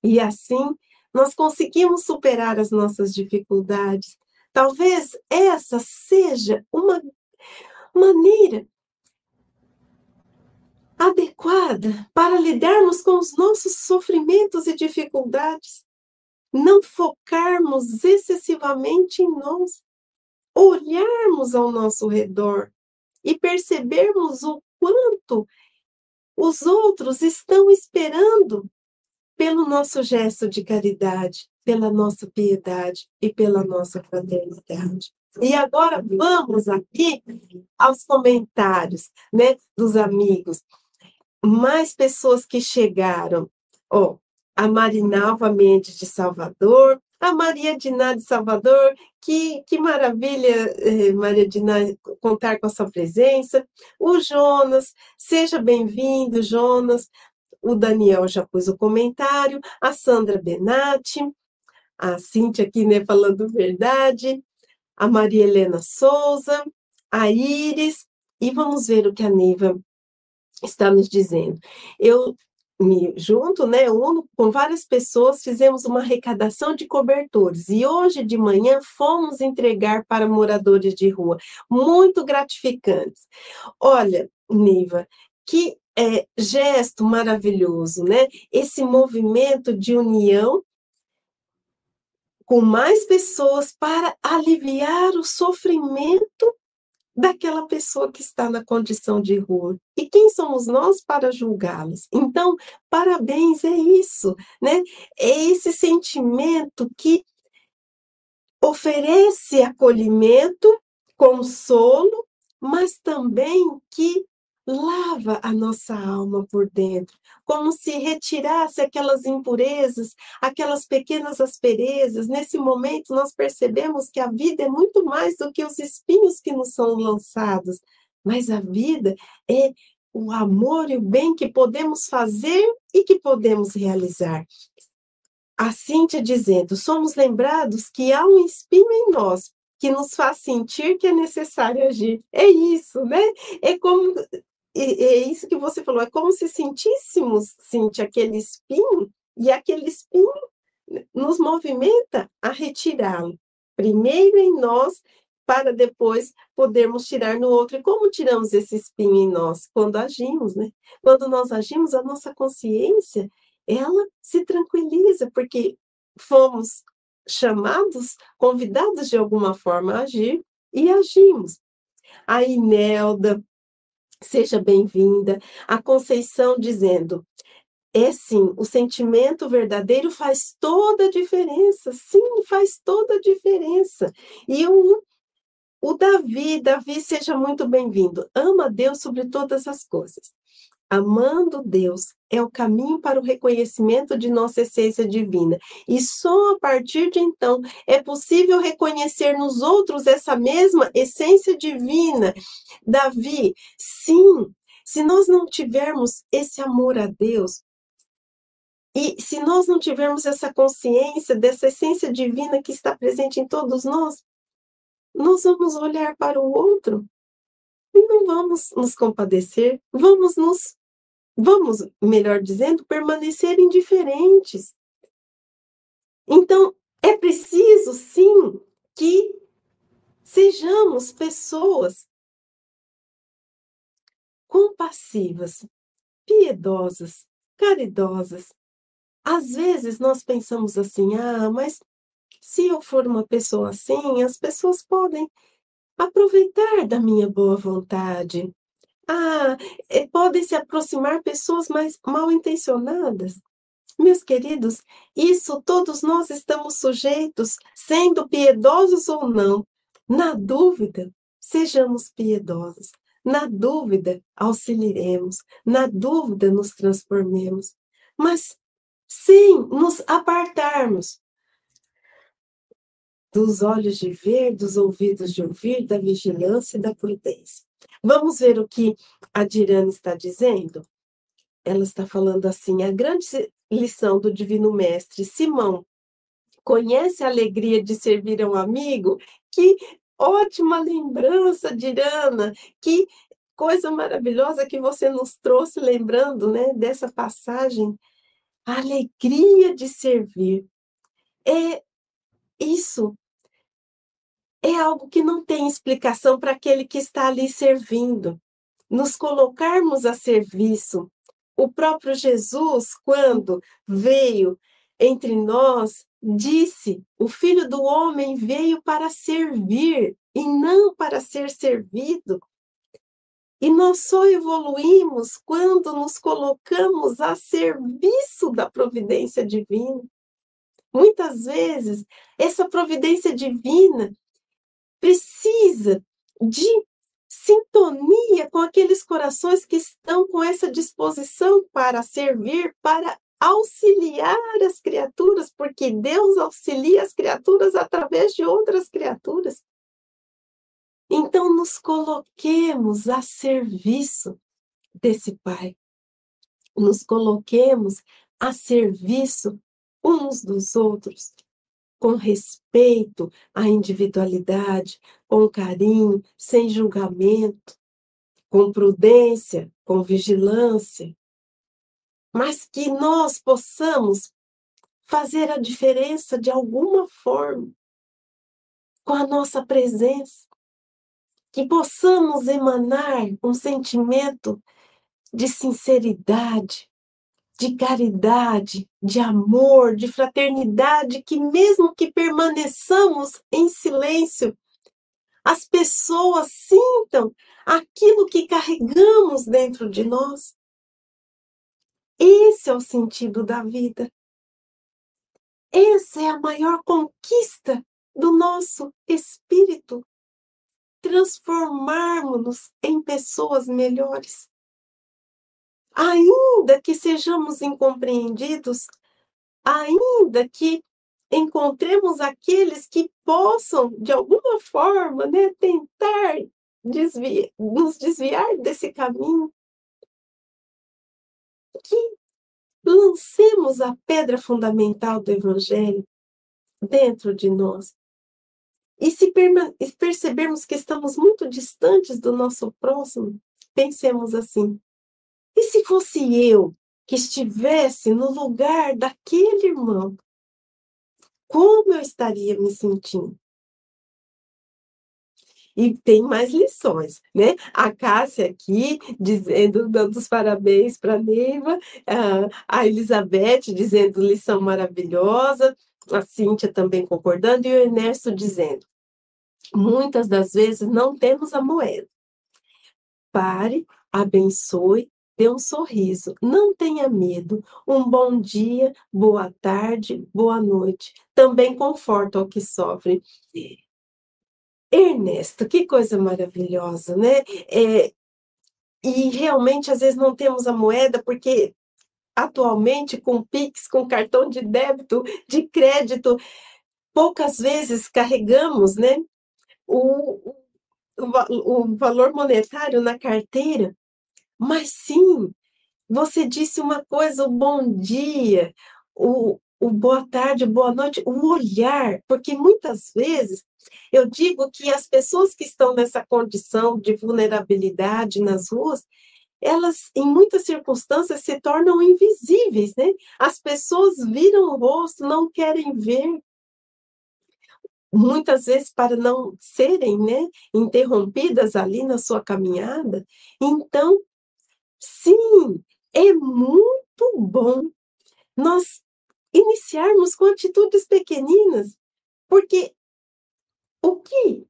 E assim, nós conseguimos superar as nossas dificuldades. Talvez essa seja uma maneira adequada para lidarmos com os nossos sofrimentos e dificuldades. Não focarmos excessivamente em nós, olharmos ao nosso redor e percebermos o quanto os outros estão esperando pelo nosso gesto de caridade, pela nossa piedade e pela nossa fraternidade. E agora vamos aqui aos comentários, né, dos amigos. Mais pessoas que chegaram. Oh, a Marinalva Mendes de Salvador, a Maria Diná de Salvador, que, que maravilha, eh, Maria Diná, contar com a sua presença. O Jonas, seja bem-vindo, Jonas o Daniel já pôs o comentário, a Sandra Benatti, a Cíntia aqui, né, falando verdade, a Maria Helena Souza, a Iris, e vamos ver o que a Neiva está nos dizendo. Eu me junto, né, uno com várias pessoas, fizemos uma arrecadação de cobertores e hoje de manhã fomos entregar para moradores de rua, muito gratificantes. Olha, Neiva, que é, gesto maravilhoso, né? Esse movimento de união com mais pessoas para aliviar o sofrimento daquela pessoa que está na condição de rua. E quem somos nós para julgá-los? Então, parabéns, é isso, né? É esse sentimento que oferece acolhimento, consolo, mas também que lava a nossa alma por dentro, como se retirasse aquelas impurezas, aquelas pequenas asperezas. Nesse momento, nós percebemos que a vida é muito mais do que os espinhos que nos são lançados, mas a vida é o amor e o bem que podemos fazer e que podemos realizar. A Cíntia dizendo: somos lembrados que há um espinho em nós que nos faz sentir que é necessário agir. É isso, né? É como é isso que você falou, é como se sentíssemos, Cíntia, aquele espinho, e aquele espinho nos movimenta a retirá-lo. Primeiro em nós, para depois podermos tirar no outro. E como tiramos esse espinho em nós? Quando agimos, né? Quando nós agimos, a nossa consciência, ela se tranquiliza, porque fomos chamados, convidados de alguma forma a agir e agimos. A Inelda, seja bem-vinda. A Conceição dizendo: é sim, o sentimento verdadeiro faz toda a diferença. Sim, faz toda a diferença. E o, o Davi, Davi, seja muito bem-vindo. Ama Deus sobre todas as coisas. Amando Deus é o caminho para o reconhecimento de nossa essência divina. E só a partir de então é possível reconhecer nos outros essa mesma essência divina. Davi, sim, se nós não tivermos esse amor a Deus, e se nós não tivermos essa consciência dessa essência divina que está presente em todos nós, nós vamos olhar para o outro e não vamos nos compadecer, vamos nos vamos, melhor dizendo, permanecer indiferentes. Então, é preciso sim que sejamos pessoas compassivas, piedosas, caridosas. Às vezes nós pensamos assim: "Ah, mas se eu for uma pessoa assim, as pessoas podem aproveitar da minha boa vontade. Ah, eh, podem se aproximar pessoas mais mal intencionadas. Meus queridos, isso todos nós estamos sujeitos, sendo piedosos ou não. Na dúvida, sejamos piedosos. Na dúvida, auxiliemos. Na dúvida, nos transformemos. Mas sem nos apartarmos dos olhos de ver, dos ouvidos de ouvir, da vigilância e da prudência. Vamos ver o que a Dirana está dizendo? Ela está falando assim: a grande lição do Divino Mestre Simão conhece a alegria de servir a um amigo? Que ótima lembrança, Dirana! Que coisa maravilhosa que você nos trouxe, lembrando né, dessa passagem. A alegria de servir. É isso é algo que não tem explicação para aquele que está ali servindo. Nos colocarmos a serviço. O próprio Jesus, quando veio entre nós, disse: O filho do homem veio para servir e não para ser servido. E nós só evoluímos quando nos colocamos a serviço da providência divina. Muitas vezes, essa providência divina precisa de sintonia com aqueles corações que estão com essa disposição para servir, para auxiliar as criaturas, porque Deus auxilia as criaturas através de outras criaturas. Então, nos coloquemos a serviço desse Pai. Nos coloquemos a serviço uns dos outros com respeito à individualidade, com carinho, sem julgamento, com prudência, com vigilância, mas que nós possamos fazer a diferença de alguma forma com a nossa presença, que possamos emanar um sentimento de sinceridade, de caridade, de amor, de fraternidade, que mesmo que permaneçamos em silêncio, as pessoas sintam aquilo que carregamos dentro de nós. Esse é o sentido da vida. Essa é a maior conquista do nosso espírito. Transformarmos-nos em pessoas melhores ainda que sejamos incompreendidos, ainda que encontremos aqueles que possam, de alguma forma, né, tentar nos desviar desse caminho, que lancemos a pedra fundamental do Evangelho dentro de nós. E se percebermos que estamos muito distantes do nosso próximo, pensemos assim: e se fosse eu que estivesse no lugar daquele irmão como eu estaria me sentindo? E tem mais lições, né? A Cássia aqui dizendo, dando os parabéns para a Neiva, a Elizabeth dizendo lição maravilhosa, a Cíntia também concordando, e o Ernesto dizendo: muitas das vezes não temos a moeda. Pare, abençoe dê um sorriso, não tenha medo. Um bom dia, boa tarde, boa noite. Também conforta o que sofre. Ernesto, que coisa maravilhosa, né? É, e realmente, às vezes, não temos a moeda, porque atualmente, com Pix, com cartão de débito, de crédito, poucas vezes carregamos né, o, o, o valor monetário na carteira. Mas sim, você disse uma coisa, o bom dia, o, o boa tarde, boa noite, o olhar, porque muitas vezes eu digo que as pessoas que estão nessa condição de vulnerabilidade nas ruas, elas, em muitas circunstâncias, se tornam invisíveis, né? As pessoas viram o rosto, não querem ver. Muitas vezes para não serem né, interrompidas ali na sua caminhada. Então, Sim, é muito bom nós iniciarmos com atitudes pequeninas, porque o que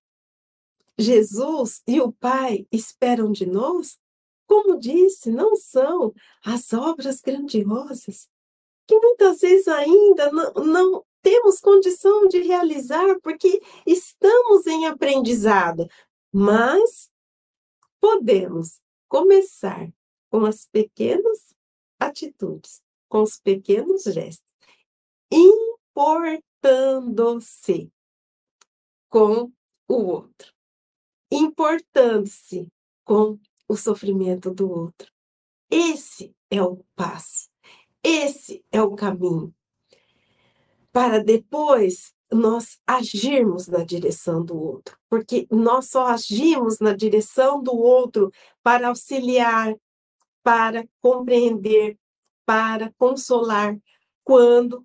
Jesus e o Pai esperam de nós, como disse, não são as obras grandiosas, que muitas vezes ainda não, não temos condição de realizar, porque estamos em aprendizado, mas podemos começar com as pequenas atitudes, com os pequenos gestos, importando-se com o outro, importando-se com o sofrimento do outro. Esse é o passo, esse é o caminho. Para depois nós agirmos na direção do outro, porque nós só agimos na direção do outro para auxiliar, para compreender, para consolar, quando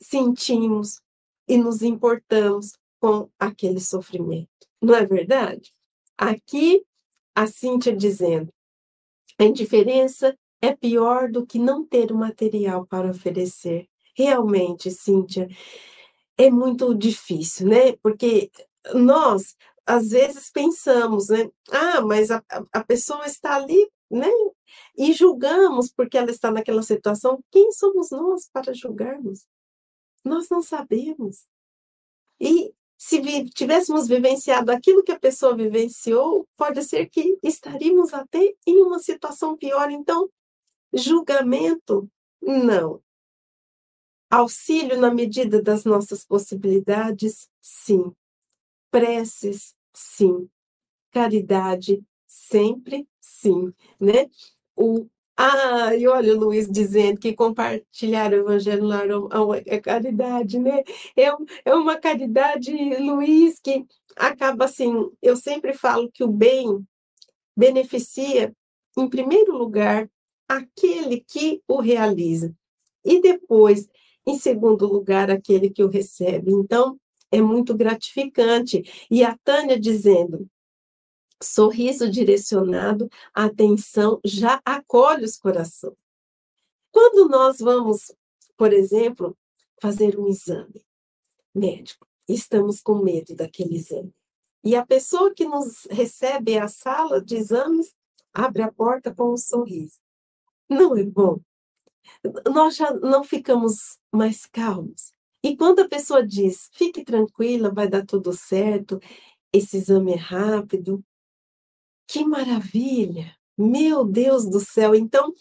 sentimos e nos importamos com aquele sofrimento. Não é verdade? Aqui, a Cíntia dizendo: a indiferença é pior do que não ter o material para oferecer. Realmente, Cíntia, é muito difícil, né? Porque nós, às vezes, pensamos, né? Ah, mas a, a pessoa está ali né? E julgamos porque ela está naquela situação. Quem somos nós para julgarmos? Nós não sabemos. E se tivéssemos vivenciado aquilo que a pessoa vivenciou, pode ser que estaríamos até em uma situação pior. Então, julgamento, não. Auxílio na medida das nossas possibilidades, sim. Preces, sim. Caridade, sempre sim, né? O ah, e olha o Luiz dizendo que compartilhar o evangelho lá é, é caridade, né? É, é uma caridade, Luiz, que acaba assim, eu sempre falo que o bem beneficia, em primeiro lugar, aquele que o realiza. E depois, em segundo lugar, aquele que o recebe. Então, é muito gratificante. E a Tânia dizendo, sorriso direcionado, atenção já acolhe os corações. Quando nós vamos, por exemplo, fazer um exame médico, estamos com medo daquele exame. E a pessoa que nos recebe a sala de exames abre a porta com um sorriso. Não é bom? Nós já não ficamos mais calmos. E quando a pessoa diz, fique tranquila, vai dar tudo certo, esse exame é rápido, que maravilha, Meu Deus do céu! Então,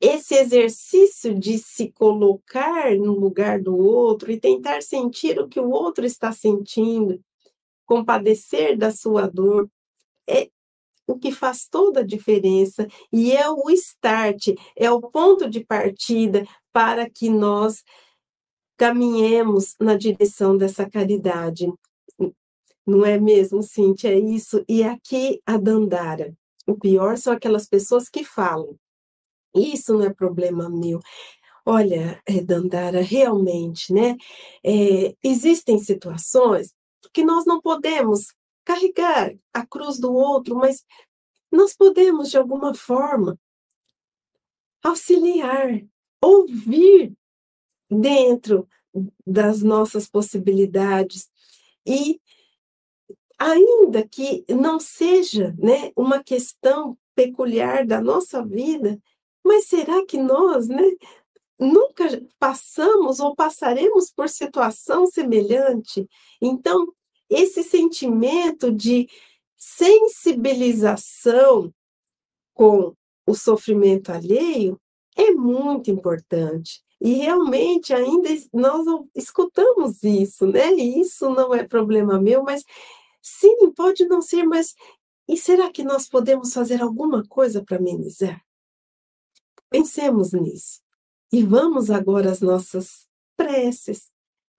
esse exercício de se colocar no lugar do outro e tentar sentir o que o outro está sentindo, compadecer da sua dor, é o que faz toda a diferença e é o start, é o ponto de partida para que nós caminhemos na direção dessa caridade. Não é mesmo, Cintia? É isso. E aqui a Dandara. O pior são aquelas pessoas que falam. Isso não é problema meu. Olha, é, Dandara, realmente, né? É, existem situações que nós não podemos carregar a cruz do outro, mas nós podemos, de alguma forma, auxiliar, ouvir dentro das nossas possibilidades e ainda que não seja né, uma questão peculiar da nossa vida, mas será que nós né, nunca passamos ou passaremos por situação semelhante? Então, esse sentimento de sensibilização com o sofrimento alheio é muito importante. E realmente ainda nós escutamos isso, né? E isso não é problema meu, mas sim, pode não ser, mas e será que nós podemos fazer alguma coisa para amenizar? Pensemos nisso. E vamos agora às nossas preces.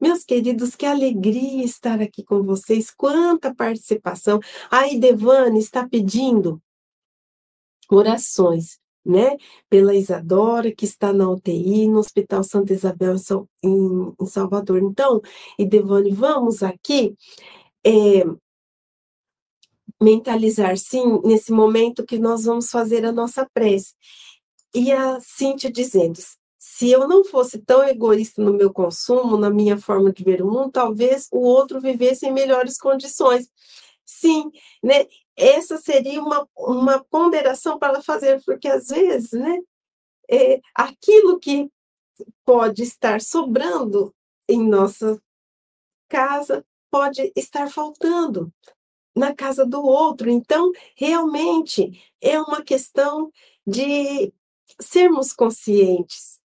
Meus queridos, que alegria estar aqui com vocês, quanta participação. A Idevane está pedindo orações, né? Pela Isadora, que está na UTI, no Hospital Santa Isabel, em, Salvador. Então, Idevane, vamos aqui é, mentalizar, sim, nesse momento que nós vamos fazer a nossa prece. E a Cíntia dizendo: se eu não fosse tão egoísta no meu consumo, na minha forma de ver o mundo, talvez o outro vivesse em melhores condições. Sim, né? Essa seria uma, uma ponderação para fazer, porque às vezes, né? É, aquilo que pode estar sobrando em nossa casa pode estar faltando na casa do outro. Então, realmente é uma questão de sermos conscientes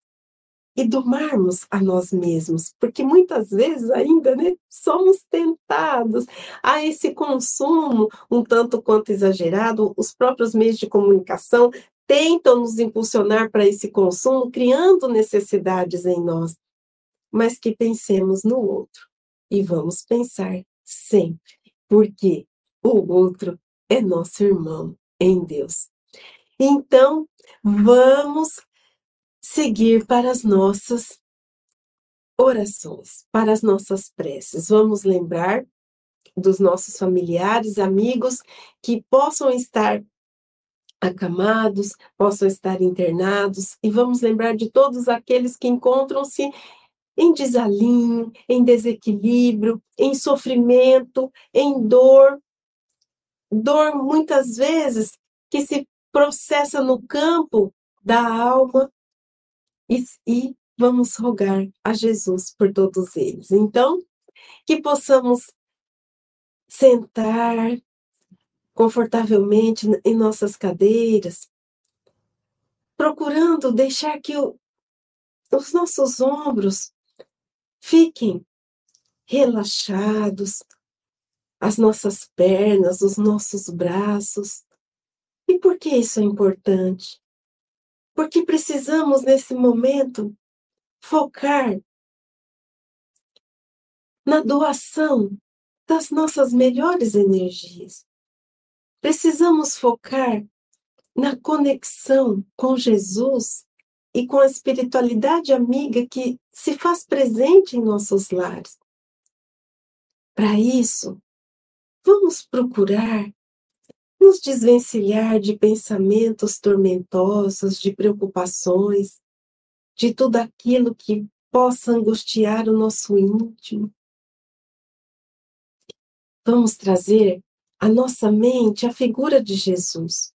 e domarmos a nós mesmos, porque muitas vezes ainda né, somos tentados a esse consumo um tanto quanto exagerado, os próprios meios de comunicação tentam nos impulsionar para esse consumo, criando necessidades em nós, mas que pensemos no outro. E vamos pensar sempre, porque o outro é nosso irmão em Deus. Então, vamos seguir para as nossas orações, para as nossas preces. Vamos lembrar dos nossos familiares, amigos que possam estar acamados, possam estar internados, e vamos lembrar de todos aqueles que encontram-se em desalinho, em desequilíbrio, em sofrimento, em dor, dor muitas vezes que se processa no campo da alma e, e vamos rogar a Jesus por todos eles. Então, que possamos sentar confortavelmente em nossas cadeiras, procurando deixar que o, os nossos ombros fiquem relaxados, as nossas pernas, os nossos braços. E por que isso é importante? Porque precisamos, nesse momento, focar na doação das nossas melhores energias. Precisamos focar na conexão com Jesus e com a espiritualidade amiga que se faz presente em nossos lares. Para isso, Vamos procurar nos desvencilhar de pensamentos tormentosos, de preocupações, de tudo aquilo que possa angustiar o nosso íntimo. Vamos trazer à nossa mente a figura de Jesus.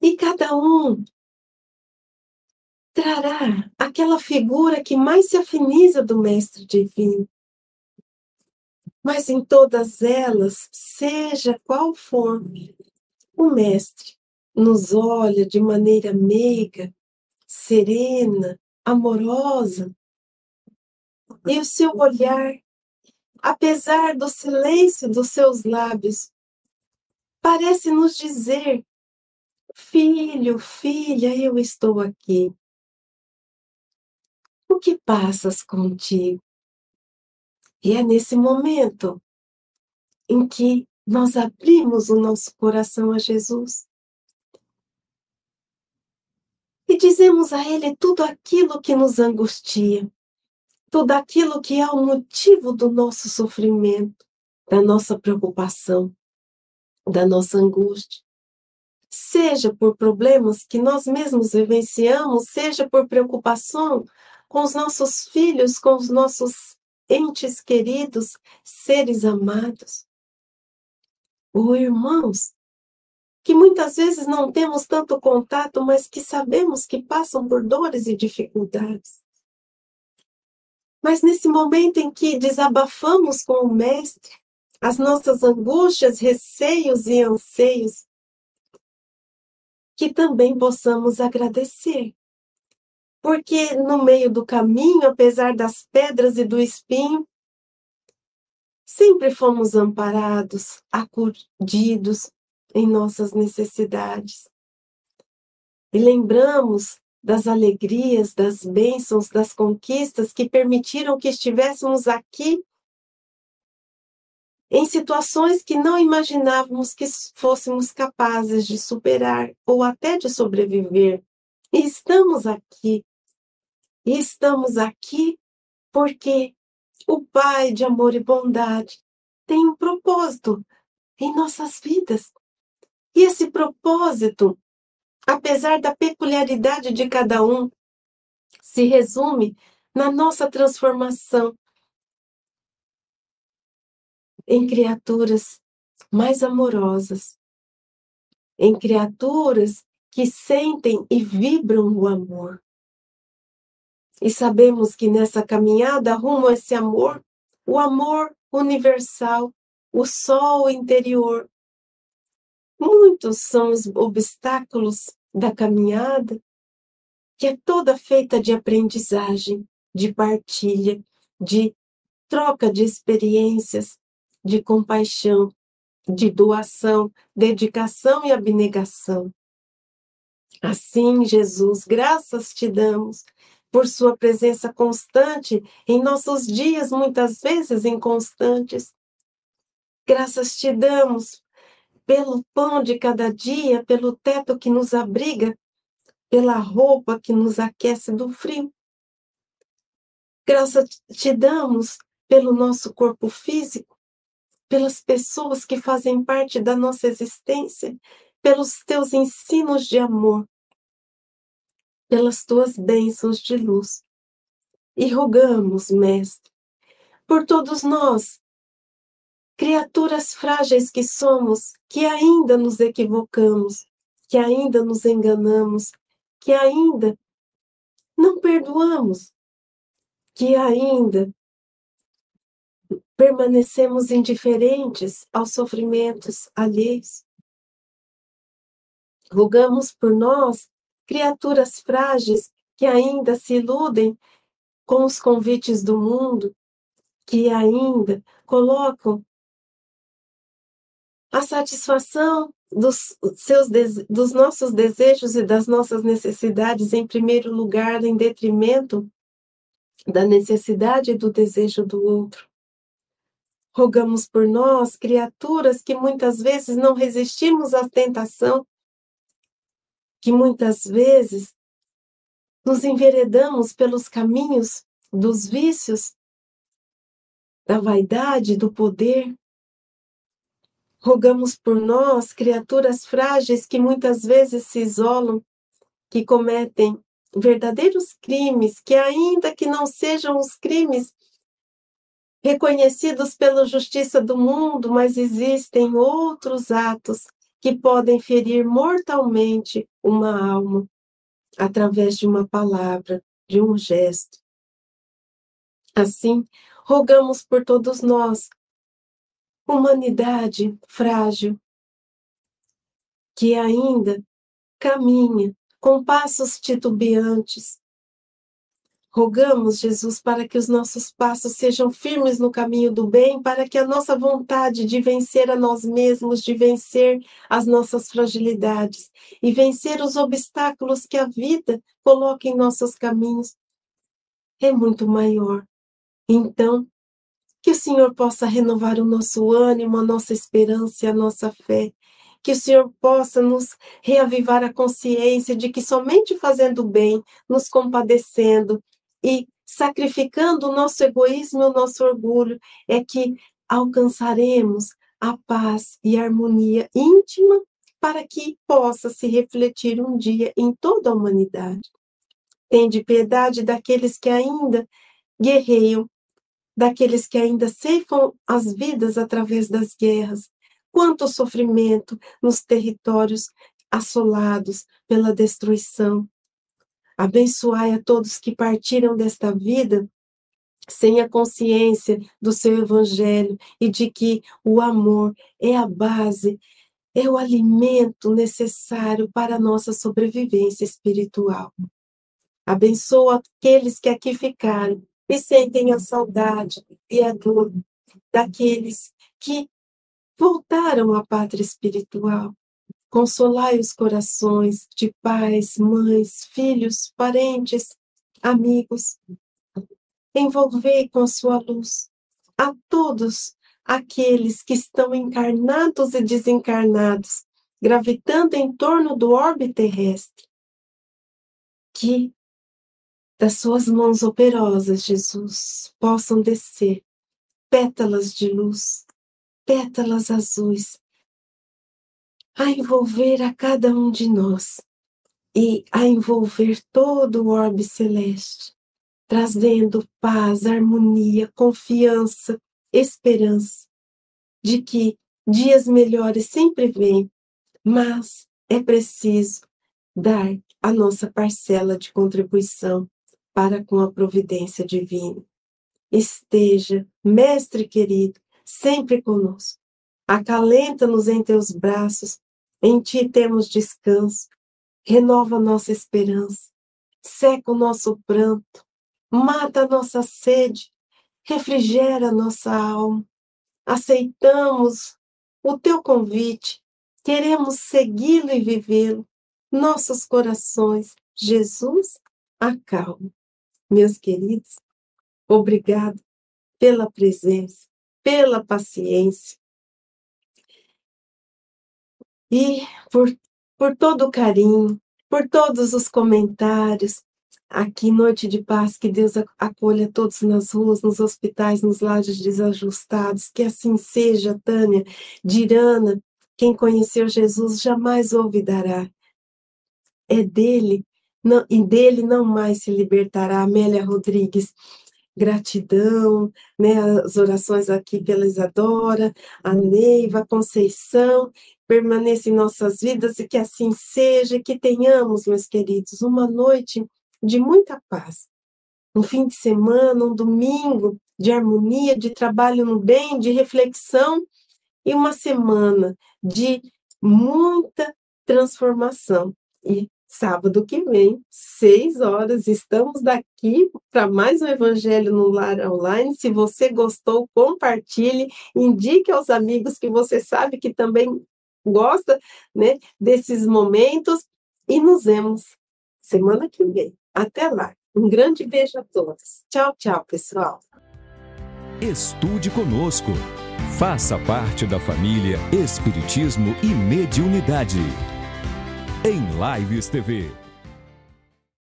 E cada um trará aquela figura que mais se afiniza do Mestre Divino mas em todas elas, seja qual for o mestre, nos olha de maneira meiga, serena, amorosa. E o seu olhar, apesar do silêncio dos seus lábios, parece nos dizer: Filho, filha, eu estou aqui. O que passas contigo? E é nesse momento em que nós abrimos o nosso coração a Jesus e dizemos a Ele tudo aquilo que nos angustia, tudo aquilo que é o motivo do nosso sofrimento, da nossa preocupação, da nossa angústia. Seja por problemas que nós mesmos vivenciamos, seja por preocupação com os nossos filhos, com os nossos entes queridos, seres amados. Ou irmãos, que muitas vezes não temos tanto contato, mas que sabemos que passam por dores e dificuldades. Mas nesse momento em que desabafamos com o Mestre as nossas angústias, receios e anseios, que também possamos agradecer. Porque no meio do caminho, apesar das pedras e do espinho, sempre fomos amparados, acudidos, em nossas necessidades. E lembramos das alegrias, das bênçãos, das conquistas que permitiram que estivéssemos aqui em situações que não imaginávamos que fôssemos capazes de superar ou até de sobreviver. E estamos aqui. E estamos aqui porque o Pai de amor e bondade tem um propósito em nossas vidas. E esse propósito, apesar da peculiaridade de cada um, se resume na nossa transformação em criaturas mais amorosas, em criaturas que sentem e vibram o amor. E sabemos que nessa caminhada rumo a esse amor, o amor universal, o sol interior, Muitos são os obstáculos da caminhada, que é toda feita de aprendizagem, de partilha, de troca de experiências, de compaixão, de doação, dedicação e abnegação. Assim, Jesus, graças te damos por sua presença constante em nossos dias, muitas vezes inconstantes. Graças te damos pelo pão de cada dia, pelo teto que nos abriga, pela roupa que nos aquece do frio. Graças te damos pelo nosso corpo físico, pelas pessoas que fazem parte da nossa existência, pelos teus ensinos de amor, pelas tuas bênçãos de luz. E rogamos, Mestre, por todos nós criaturas frágeis que somos, que ainda nos equivocamos, que ainda nos enganamos, que ainda não perdoamos, que ainda permanecemos indiferentes aos sofrimentos alheios. Rogamos por nós, criaturas frágeis que ainda se iludem com os convites do mundo, que ainda colocam a satisfação dos, seus, dos nossos desejos e das nossas necessidades em primeiro lugar, em detrimento da necessidade e do desejo do outro. Rogamos por nós, criaturas que muitas vezes não resistimos à tentação, que muitas vezes nos enveredamos pelos caminhos dos vícios, da vaidade, do poder, Rogamos por nós, criaturas frágeis que muitas vezes se isolam, que cometem verdadeiros crimes, que ainda que não sejam os crimes reconhecidos pela justiça do mundo, mas existem outros atos que podem ferir mortalmente uma alma através de uma palavra, de um gesto. Assim, rogamos por todos nós humanidade frágil, que ainda caminha com passos titubeantes. Rogamos, Jesus, para que os nossos passos sejam firmes no caminho do bem, para que a nossa vontade de vencer a nós mesmos, de vencer as nossas fragilidades e vencer os obstáculos que a vida coloca em nossos caminhos é muito maior. Então, que o Senhor possa renovar o nosso ânimo, a nossa esperança e a nossa fé. Que o Senhor possa nos reavivar a consciência de que somente fazendo bem, nos compadecendo e sacrificando o nosso egoísmo e o nosso orgulho, é que alcançaremos a paz e a harmonia íntima para que possa se refletir um dia em toda a humanidade. Tende piedade daqueles que ainda guerreiam daqueles que ainda ceifam as vidas através das guerras. Quanto sofrimento nos territórios assolados pela destruição. Abençoai a todos que partiram desta vida sem a consciência do seu evangelho e de que o amor é a base, é o alimento necessário para a nossa sobrevivência espiritual. Abençoa aqueles que aqui ficaram e sentem a saudade e a dor daqueles que voltaram à pátria espiritual. Consolai os corações de pais, mães, filhos, parentes, amigos. Envolvei com sua luz a todos aqueles que estão encarnados e desencarnados, gravitando em torno do orbe terrestre. Que das suas mãos operosas, Jesus, possam descer pétalas de luz, pétalas azuis, a envolver a cada um de nós e a envolver todo o orbe celeste, trazendo paz, harmonia, confiança, esperança de que dias melhores sempre vêm, mas é preciso dar a nossa parcela de contribuição para com a providência divina. Esteja, Mestre querido, sempre conosco. Acalenta-nos em teus braços, em ti temos descanso. Renova nossa esperança, seca o nosso pranto, mata a nossa sede, refrigera nossa alma. Aceitamos o teu convite, queremos segui-lo e vivê-lo. Nossos corações, Jesus, acalma. Meus queridos, obrigado pela presença, pela paciência e por, por todo o carinho, por todos os comentários. Aqui, Noite de Paz, que Deus acolha todos nas ruas, nos hospitais, nos lares desajustados. Que assim seja, Tânia, Dirana, quem conheceu Jesus jamais olvidará. É dele não, e dele não mais se libertará. Amélia Rodrigues, gratidão, né, as orações aqui pela Isadora, a Neiva, a Conceição, permaneça em nossas vidas e que assim seja, que tenhamos, meus queridos, uma noite de muita paz, um fim de semana, um domingo de harmonia, de trabalho no bem, de reflexão e uma semana de muita transformação. E Sábado que vem, seis horas, estamos daqui para mais um Evangelho no Lar Online. Se você gostou, compartilhe, indique aos amigos que você sabe que também gosta né, desses momentos e nos vemos semana que vem. Até lá. Um grande beijo a todos. Tchau, tchau, pessoal. Estude conosco. Faça parte da família Espiritismo e Mediunidade em Lives TV.